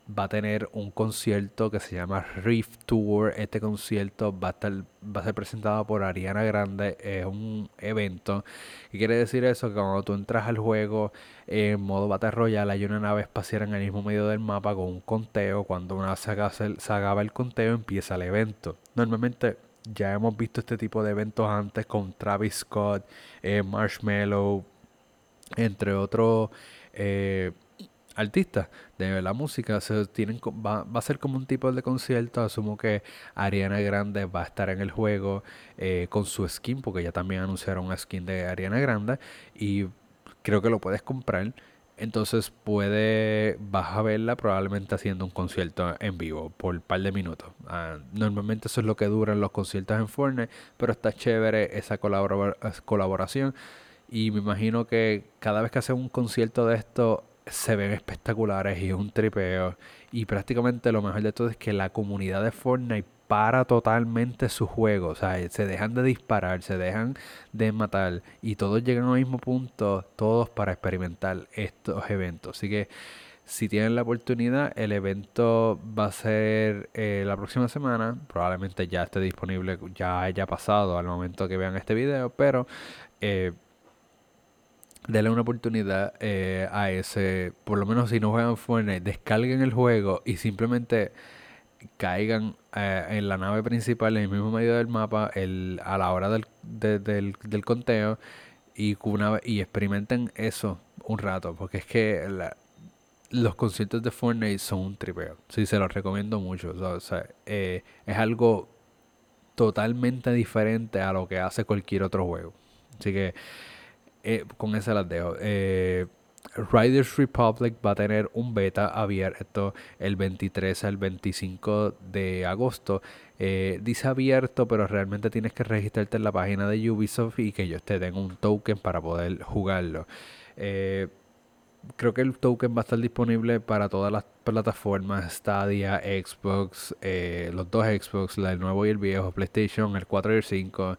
va a tener un concierto que se llama Rift Tour. Este concierto va a, estar, va a ser presentado por Ariana Grande. Es un evento. ¿Qué quiere decir eso? Que cuando tú entras al juego en modo Battle Royale hay una nave espacial en el mismo medio del mapa con un conteo. Cuando una se, se acaba el conteo empieza el evento. Normalmente ya hemos visto este tipo de eventos antes con Travis Scott, eh, Marshmello, entre otros eh, artistas de la música. Se tienen, va, va, a ser como un tipo de concierto. Asumo que Ariana Grande va a estar en el juego eh, con su skin, porque ya también anunciaron una skin de Ariana Grande. Y creo que lo puedes comprar. Entonces puede, vas a verla probablemente haciendo un concierto en vivo por un par de minutos. Ah, normalmente eso es lo que duran los conciertos en Fortnite, pero está chévere esa colaboración. Y me imagino que cada vez que hacen un concierto de esto se ven espectaculares y es un tripeo. Y prácticamente lo mejor de todo es que la comunidad de Fortnite para totalmente su juego. O sea, se dejan de disparar, se dejan de matar y todos llegan al mismo punto, todos para experimentar estos eventos. Así que si tienen la oportunidad, el evento va a ser eh, la próxima semana. Probablemente ya esté disponible, ya haya pasado al momento que vean este video, pero eh, denle una oportunidad eh, a ese, por lo menos si no juegan Fortnite, descarguen el juego y simplemente caigan eh, en la nave principal, en el mismo medio del mapa, el, a la hora del, del, conteo y, una, y experimenten eso un rato, porque es que los conciertos de Fortnite son un tripeo. Sí, se los recomiendo mucho. O sea, eh, es algo totalmente diferente a lo que hace cualquier otro juego. Así que eh, con esa las dejo. Eh, Riders Republic va a tener un beta abierto el 23 al 25 de agosto. Eh, dice abierto, pero realmente tienes que registrarte en la página de Ubisoft y que ellos te den un token para poder jugarlo. Eh, creo que el token va a estar disponible para todas las plataformas Stadia, Xbox, los dos Xbox, el nuevo y el viejo, PlayStation, el 4 y el 5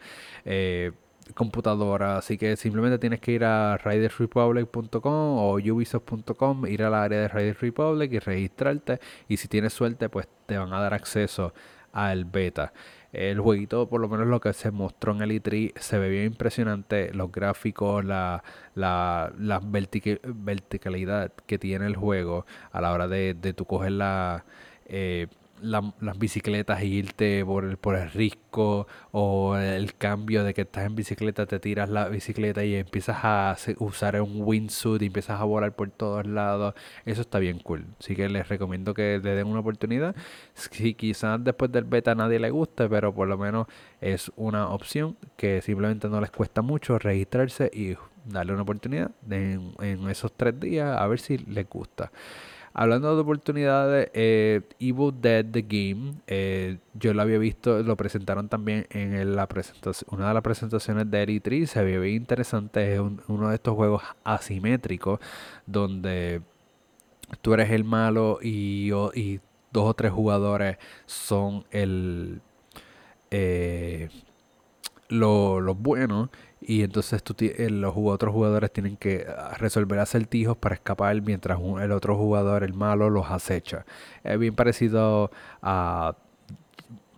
computadora. Así que simplemente tienes que ir a ridersrepublic.com o ubisoft.com, ir al área de Riders Republic y registrarte. Y si tienes suerte, pues te van a dar acceso al beta. El jueguito, por lo menos lo que se mostró en el E3, se ve bien impresionante. Los gráficos, la, la, la verticalidad que tiene el juego a la hora de, de tu coger la... Eh, las bicicletas e irte por el, por el risco o el cambio de que estás en bicicleta, te tiras la bicicleta y empiezas a usar un windsuit y empiezas a volar por todos lados. Eso está bien cool. Así que les recomiendo que le den una oportunidad. Si quizás después del beta a nadie le guste, pero por lo menos es una opción que simplemente no les cuesta mucho registrarse y darle una oportunidad en, en esos tres días a ver si les gusta. Hablando de oportunidades, eh, Evil Dead The Game, eh, yo lo había visto, lo presentaron también en la presentación, una de las presentaciones de E3, se veía bien interesante, es uno de estos juegos asimétricos donde tú eres el malo y, dos o tres jugadores son el eh, los buenos y entonces eh, los otros jugadores tienen que ah, resolver acertijos para escapar mientras el otro jugador, el malo, los acecha. Es bien parecido a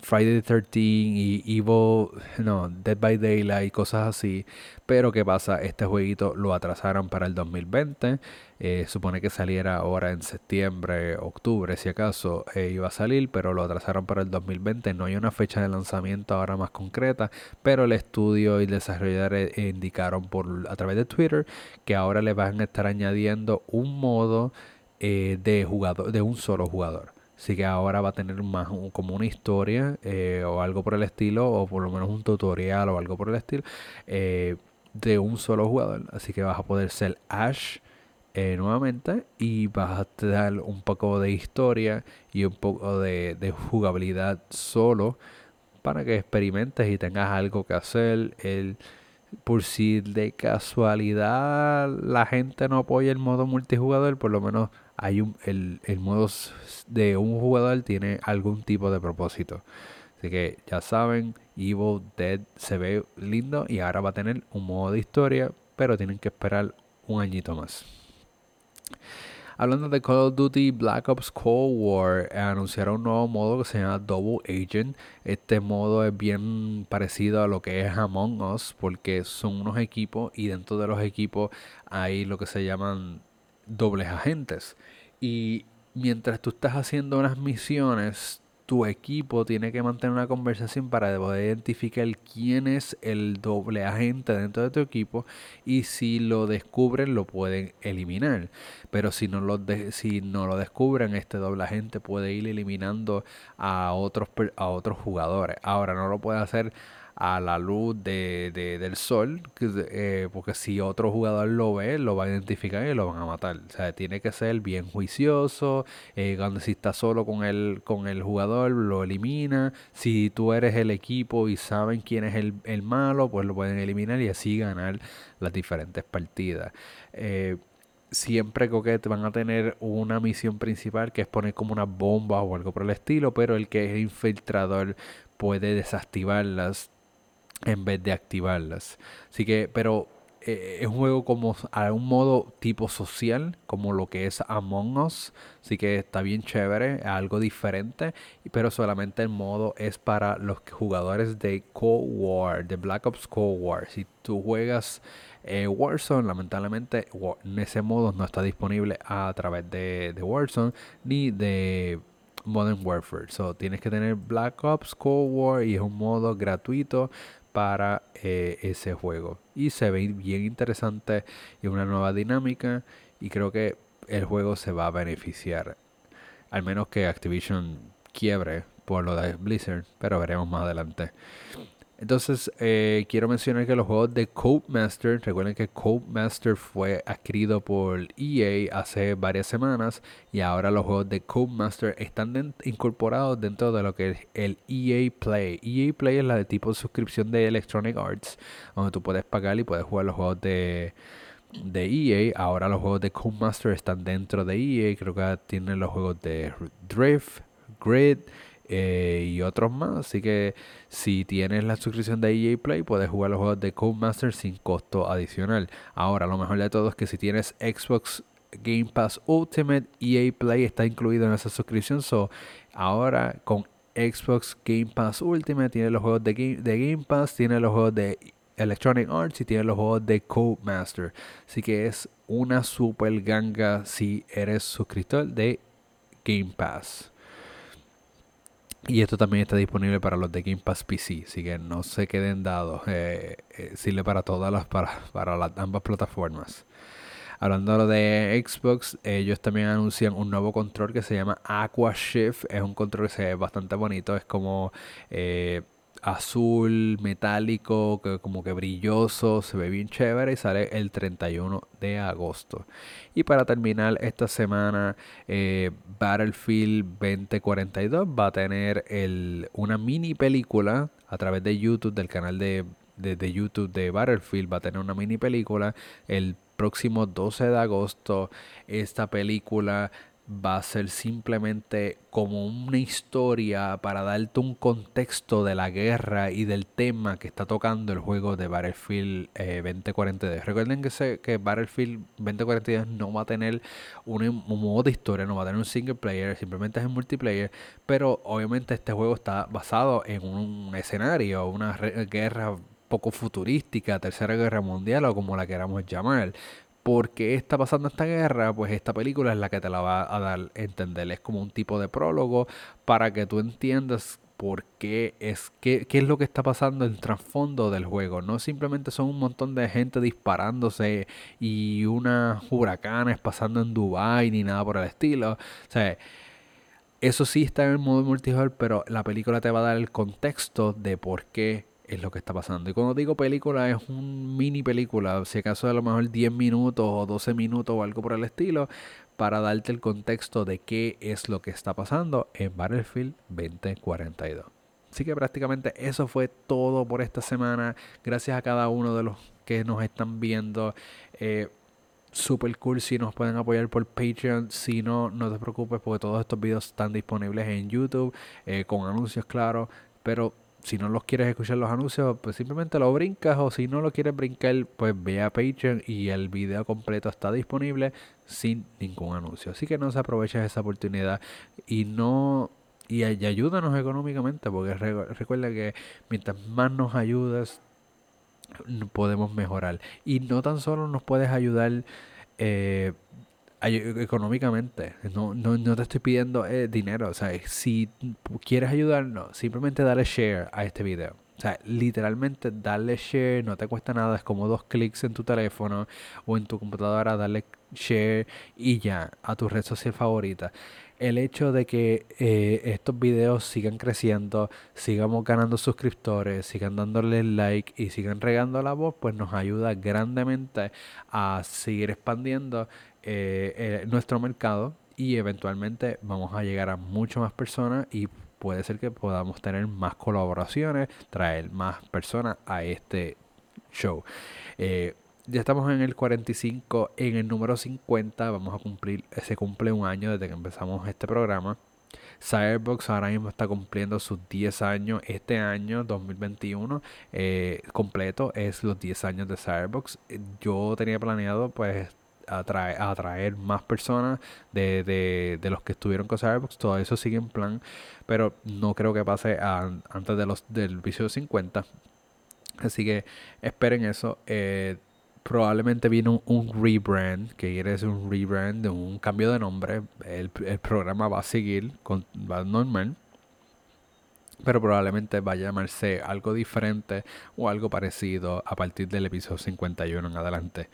Friday the 13 y Evil, no, Dead by Daylight y cosas así. Pero ¿qué pasa? Este jueguito lo atrasaron para el 2020. Eh, supone que saliera ahora en septiembre, octubre, si acaso eh, iba a salir, pero lo atrasaron para el 2020. No hay una fecha de lanzamiento ahora más concreta, pero el estudio y el desarrollador eh, indicaron por, a través de Twitter que ahora le van a estar añadiendo un modo de jugador, de un solo jugador. Así que ahora va a tener más como una historia eh, o algo por el estilo, o por lo menos un tutorial o algo por el estilo, eh, de un solo jugador. Así que vas a poder ser Ash eh, nuevamente y vas a tener un poco de historia y un poco de, de, jugabilidad solo para que experimentes y tengas algo que hacer. El, por si de casualidad la gente no apoya el modo multijugador, por lo menos hay un, el, el modo de un jugador tiene algún tipo de propósito. Así que ya saben, Evil Dead se ve lindo y ahora va a tener un modo de historia, pero tienen que esperar un añito más. Hablando de Call of Duty Black Ops Cold War, anunciaron un nuevo modo que se llama Double Agent. Este modo es bien parecido a lo que es Among Us, porque son unos equipos y dentro de los equipos hay lo que se llaman dobles agentes. Y mientras tú estás haciendo unas misiones, tu equipo tiene que mantener una conversación para poder identificar quién es el doble agente dentro de tu equipo y si lo descubren lo pueden eliminar. Pero si no lo, si no lo descubren, este doble agente puede ir eliminando a otros, a otros jugadores. Ahora no lo puede hacer a la luz de, del sol, eh, porque si otro jugador lo ve, lo va a identificar y lo van a matar. O sea, tiene que ser bien juicioso. Eh, cuando si está solo con el, con el jugador, lo elimina. Si tú eres el equipo y saben quién es el, el malo, pues lo pueden eliminar y así ganar las diferentes partidas. Eh, siempre que van a tener una misión principal que es poner como una bomba o algo por el estilo, pero el que es infiltrador puede desactivarlas en vez de activarlas. Así que, pero eh, es un juego como a un modo tipo social, como lo que es Among Us. Así que está bien chévere, algo diferente. Pero solamente el modo es para los jugadores de Cold War, de Black Ops Cold War. Si tú juegas eh, Warzone, lamentablemente en ese modo no está disponible a través de, de Warzone ni de Modern Warfare. So tienes que tener Black Ops Cold War y es un modo gratuito para eh, ese juego. Y se ve bien interesante y una nueva dinámica. Y creo que el juego se va a beneficiar. Al menos que Activision quiebre por lo de Blizzard. Pero veremos más adelante. Entonces, eh, quiero mencionar que los juegos de Codemaster, recuerden que Codemaster fue adquirido por EA hace varias semanas y ahora los juegos de Codemaster están incorporados dentro de lo que es el EA Play. EA Play es la de tipo de suscripción de Electronic Arts, donde tú puedes pagar y puedes jugar los juegos de, de EA. Ahora los juegos de Codemaster están dentro de EA, creo que tienen los juegos de Drift, Grid. Eh, y otros más. Así que si tienes la suscripción de EA Play, puedes jugar los juegos de Codemaster sin costo adicional. Ahora, lo mejor de todo es que si tienes Xbox Game Pass Ultimate, EA Play está incluido en esa suscripción. So, ahora con Xbox Game Pass Ultimate tiene los juegos de Game, de Game Pass, tiene los juegos de Electronic Arts y tiene los juegos de Codemaster. Así que es una super ganga si eres suscriptor de Game Pass. Y esto también está disponible para los de Game Pass PC, así que no se queden dados. Eh, eh, sirve para todas las, para, para las ambas plataformas. Hablando de Xbox, ellos también anuncian un nuevo control que se llama Aqua Shift. Es un control que se ve bastante bonito. Es como eh, azul, metálico, que como que brilloso, se ve bien chévere y sale el 31 de agosto. Y para terminar esta semana, eh, Battlefield 2042 va a tener el, una mini película a través de YouTube, del canal de, de YouTube de Battlefield, va a tener una mini película el próximo 12 de agosto. Esta película va a ser simplemente como una historia para darte un contexto de la guerra y del tema que está tocando el juego de Battlefield 2042. Eh, Recuerden que, que Battlefield 2042 no va a tener un, modo de historia, no va a tener un single player, simplemente es un multiplayer, pero obviamente este juego está basado en un escenario, una guerra poco futurística, tercera guerra mundial o como la queramos llamar por qué está pasando esta guerra, pues esta película es la que te la va a dar a entender. Es como un tipo de prólogo para que tú entiendas por qué es, qué, qué es lo que está pasando en el trasfondo del juego. No simplemente son un montón de gente disparándose y unas huracanes pasando en Dubai ni nada por el estilo. O sea, eso sí está en el modo multijugador, pero la película te va a dar el contexto de por qué es lo que está pasando. Y cuando digo película, es un mini película, si acaso a lo mejor 10 minutos o 12 minutos o algo por el estilo, para darte el contexto de qué es lo que está pasando en Battlefield 2042. Así que prácticamente eso fue todo por esta semana. Gracias a cada uno de los que nos están viendo. Eh, super cool si nos pueden apoyar por Patreon. Si no, no te preocupes porque todos estos videos están disponibles en YouTube eh, con anuncios claros pero si no los quieres escuchar los anuncios, pues simplemente lo brincas o si no lo quieres brincar, pues ve a Patreon y el video completo está disponible sin ningún anuncio. Así que no se aproveches esa oportunidad y no y, ayúdanos económicamente porque recuerda que mientras más nos ayudas podemos mejorar y no tan solo nos puedes ayudar eh, económicamente. No, no, no, te estoy pidiendo eh, dinero. O sea, si quieres ayudarnos, simplemente dale share a este video. O sea, literalmente darle share no te cuesta nada, es como dos clics en tu teléfono o en tu computadora, darle share y ya a tu red social favorita. El hecho de que eh, estos videos sigan creciendo, sigamos ganando suscriptores, sigan dándole like y sigan regando la voz, pues nos ayuda grandemente a seguir expandiendo eh, eh, nuestro mercado y eventualmente vamos a llegar a mucho más personas y puede ser que podamos tener más colaboraciones, traer más personas a este show. Eh, ya estamos en el 45, en el número 50 vamos a cumplir, se cumple un año desde que empezamos este programa. Cyberbox ahora mismo está cumpliendo sus 10 años este año, 2021, completo, es los 10 años de Cyberbox. Yo tenía planeado pues atraer, atraer más personas de, de, de, los que estuvieron con Cyberbox. Todo eso sigue en plan, pero no creo que pase antes de los del vicio 50. Así que esperen eso. Eh, probablemente viene un, rebrand, que quiere un rebrand, un cambio de nombre. El, el programa va a seguir, con, va normal pero probablemente va a llamarse algo diferente o algo parecido a partir del episodio 51 en adelante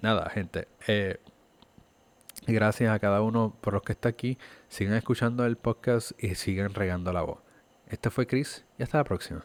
nada, gente. Eh, gracias a cada uno por los que está aquí. Sigan escuchando el podcast y sigan regando la voz. Este fue Chris y hasta la próxima.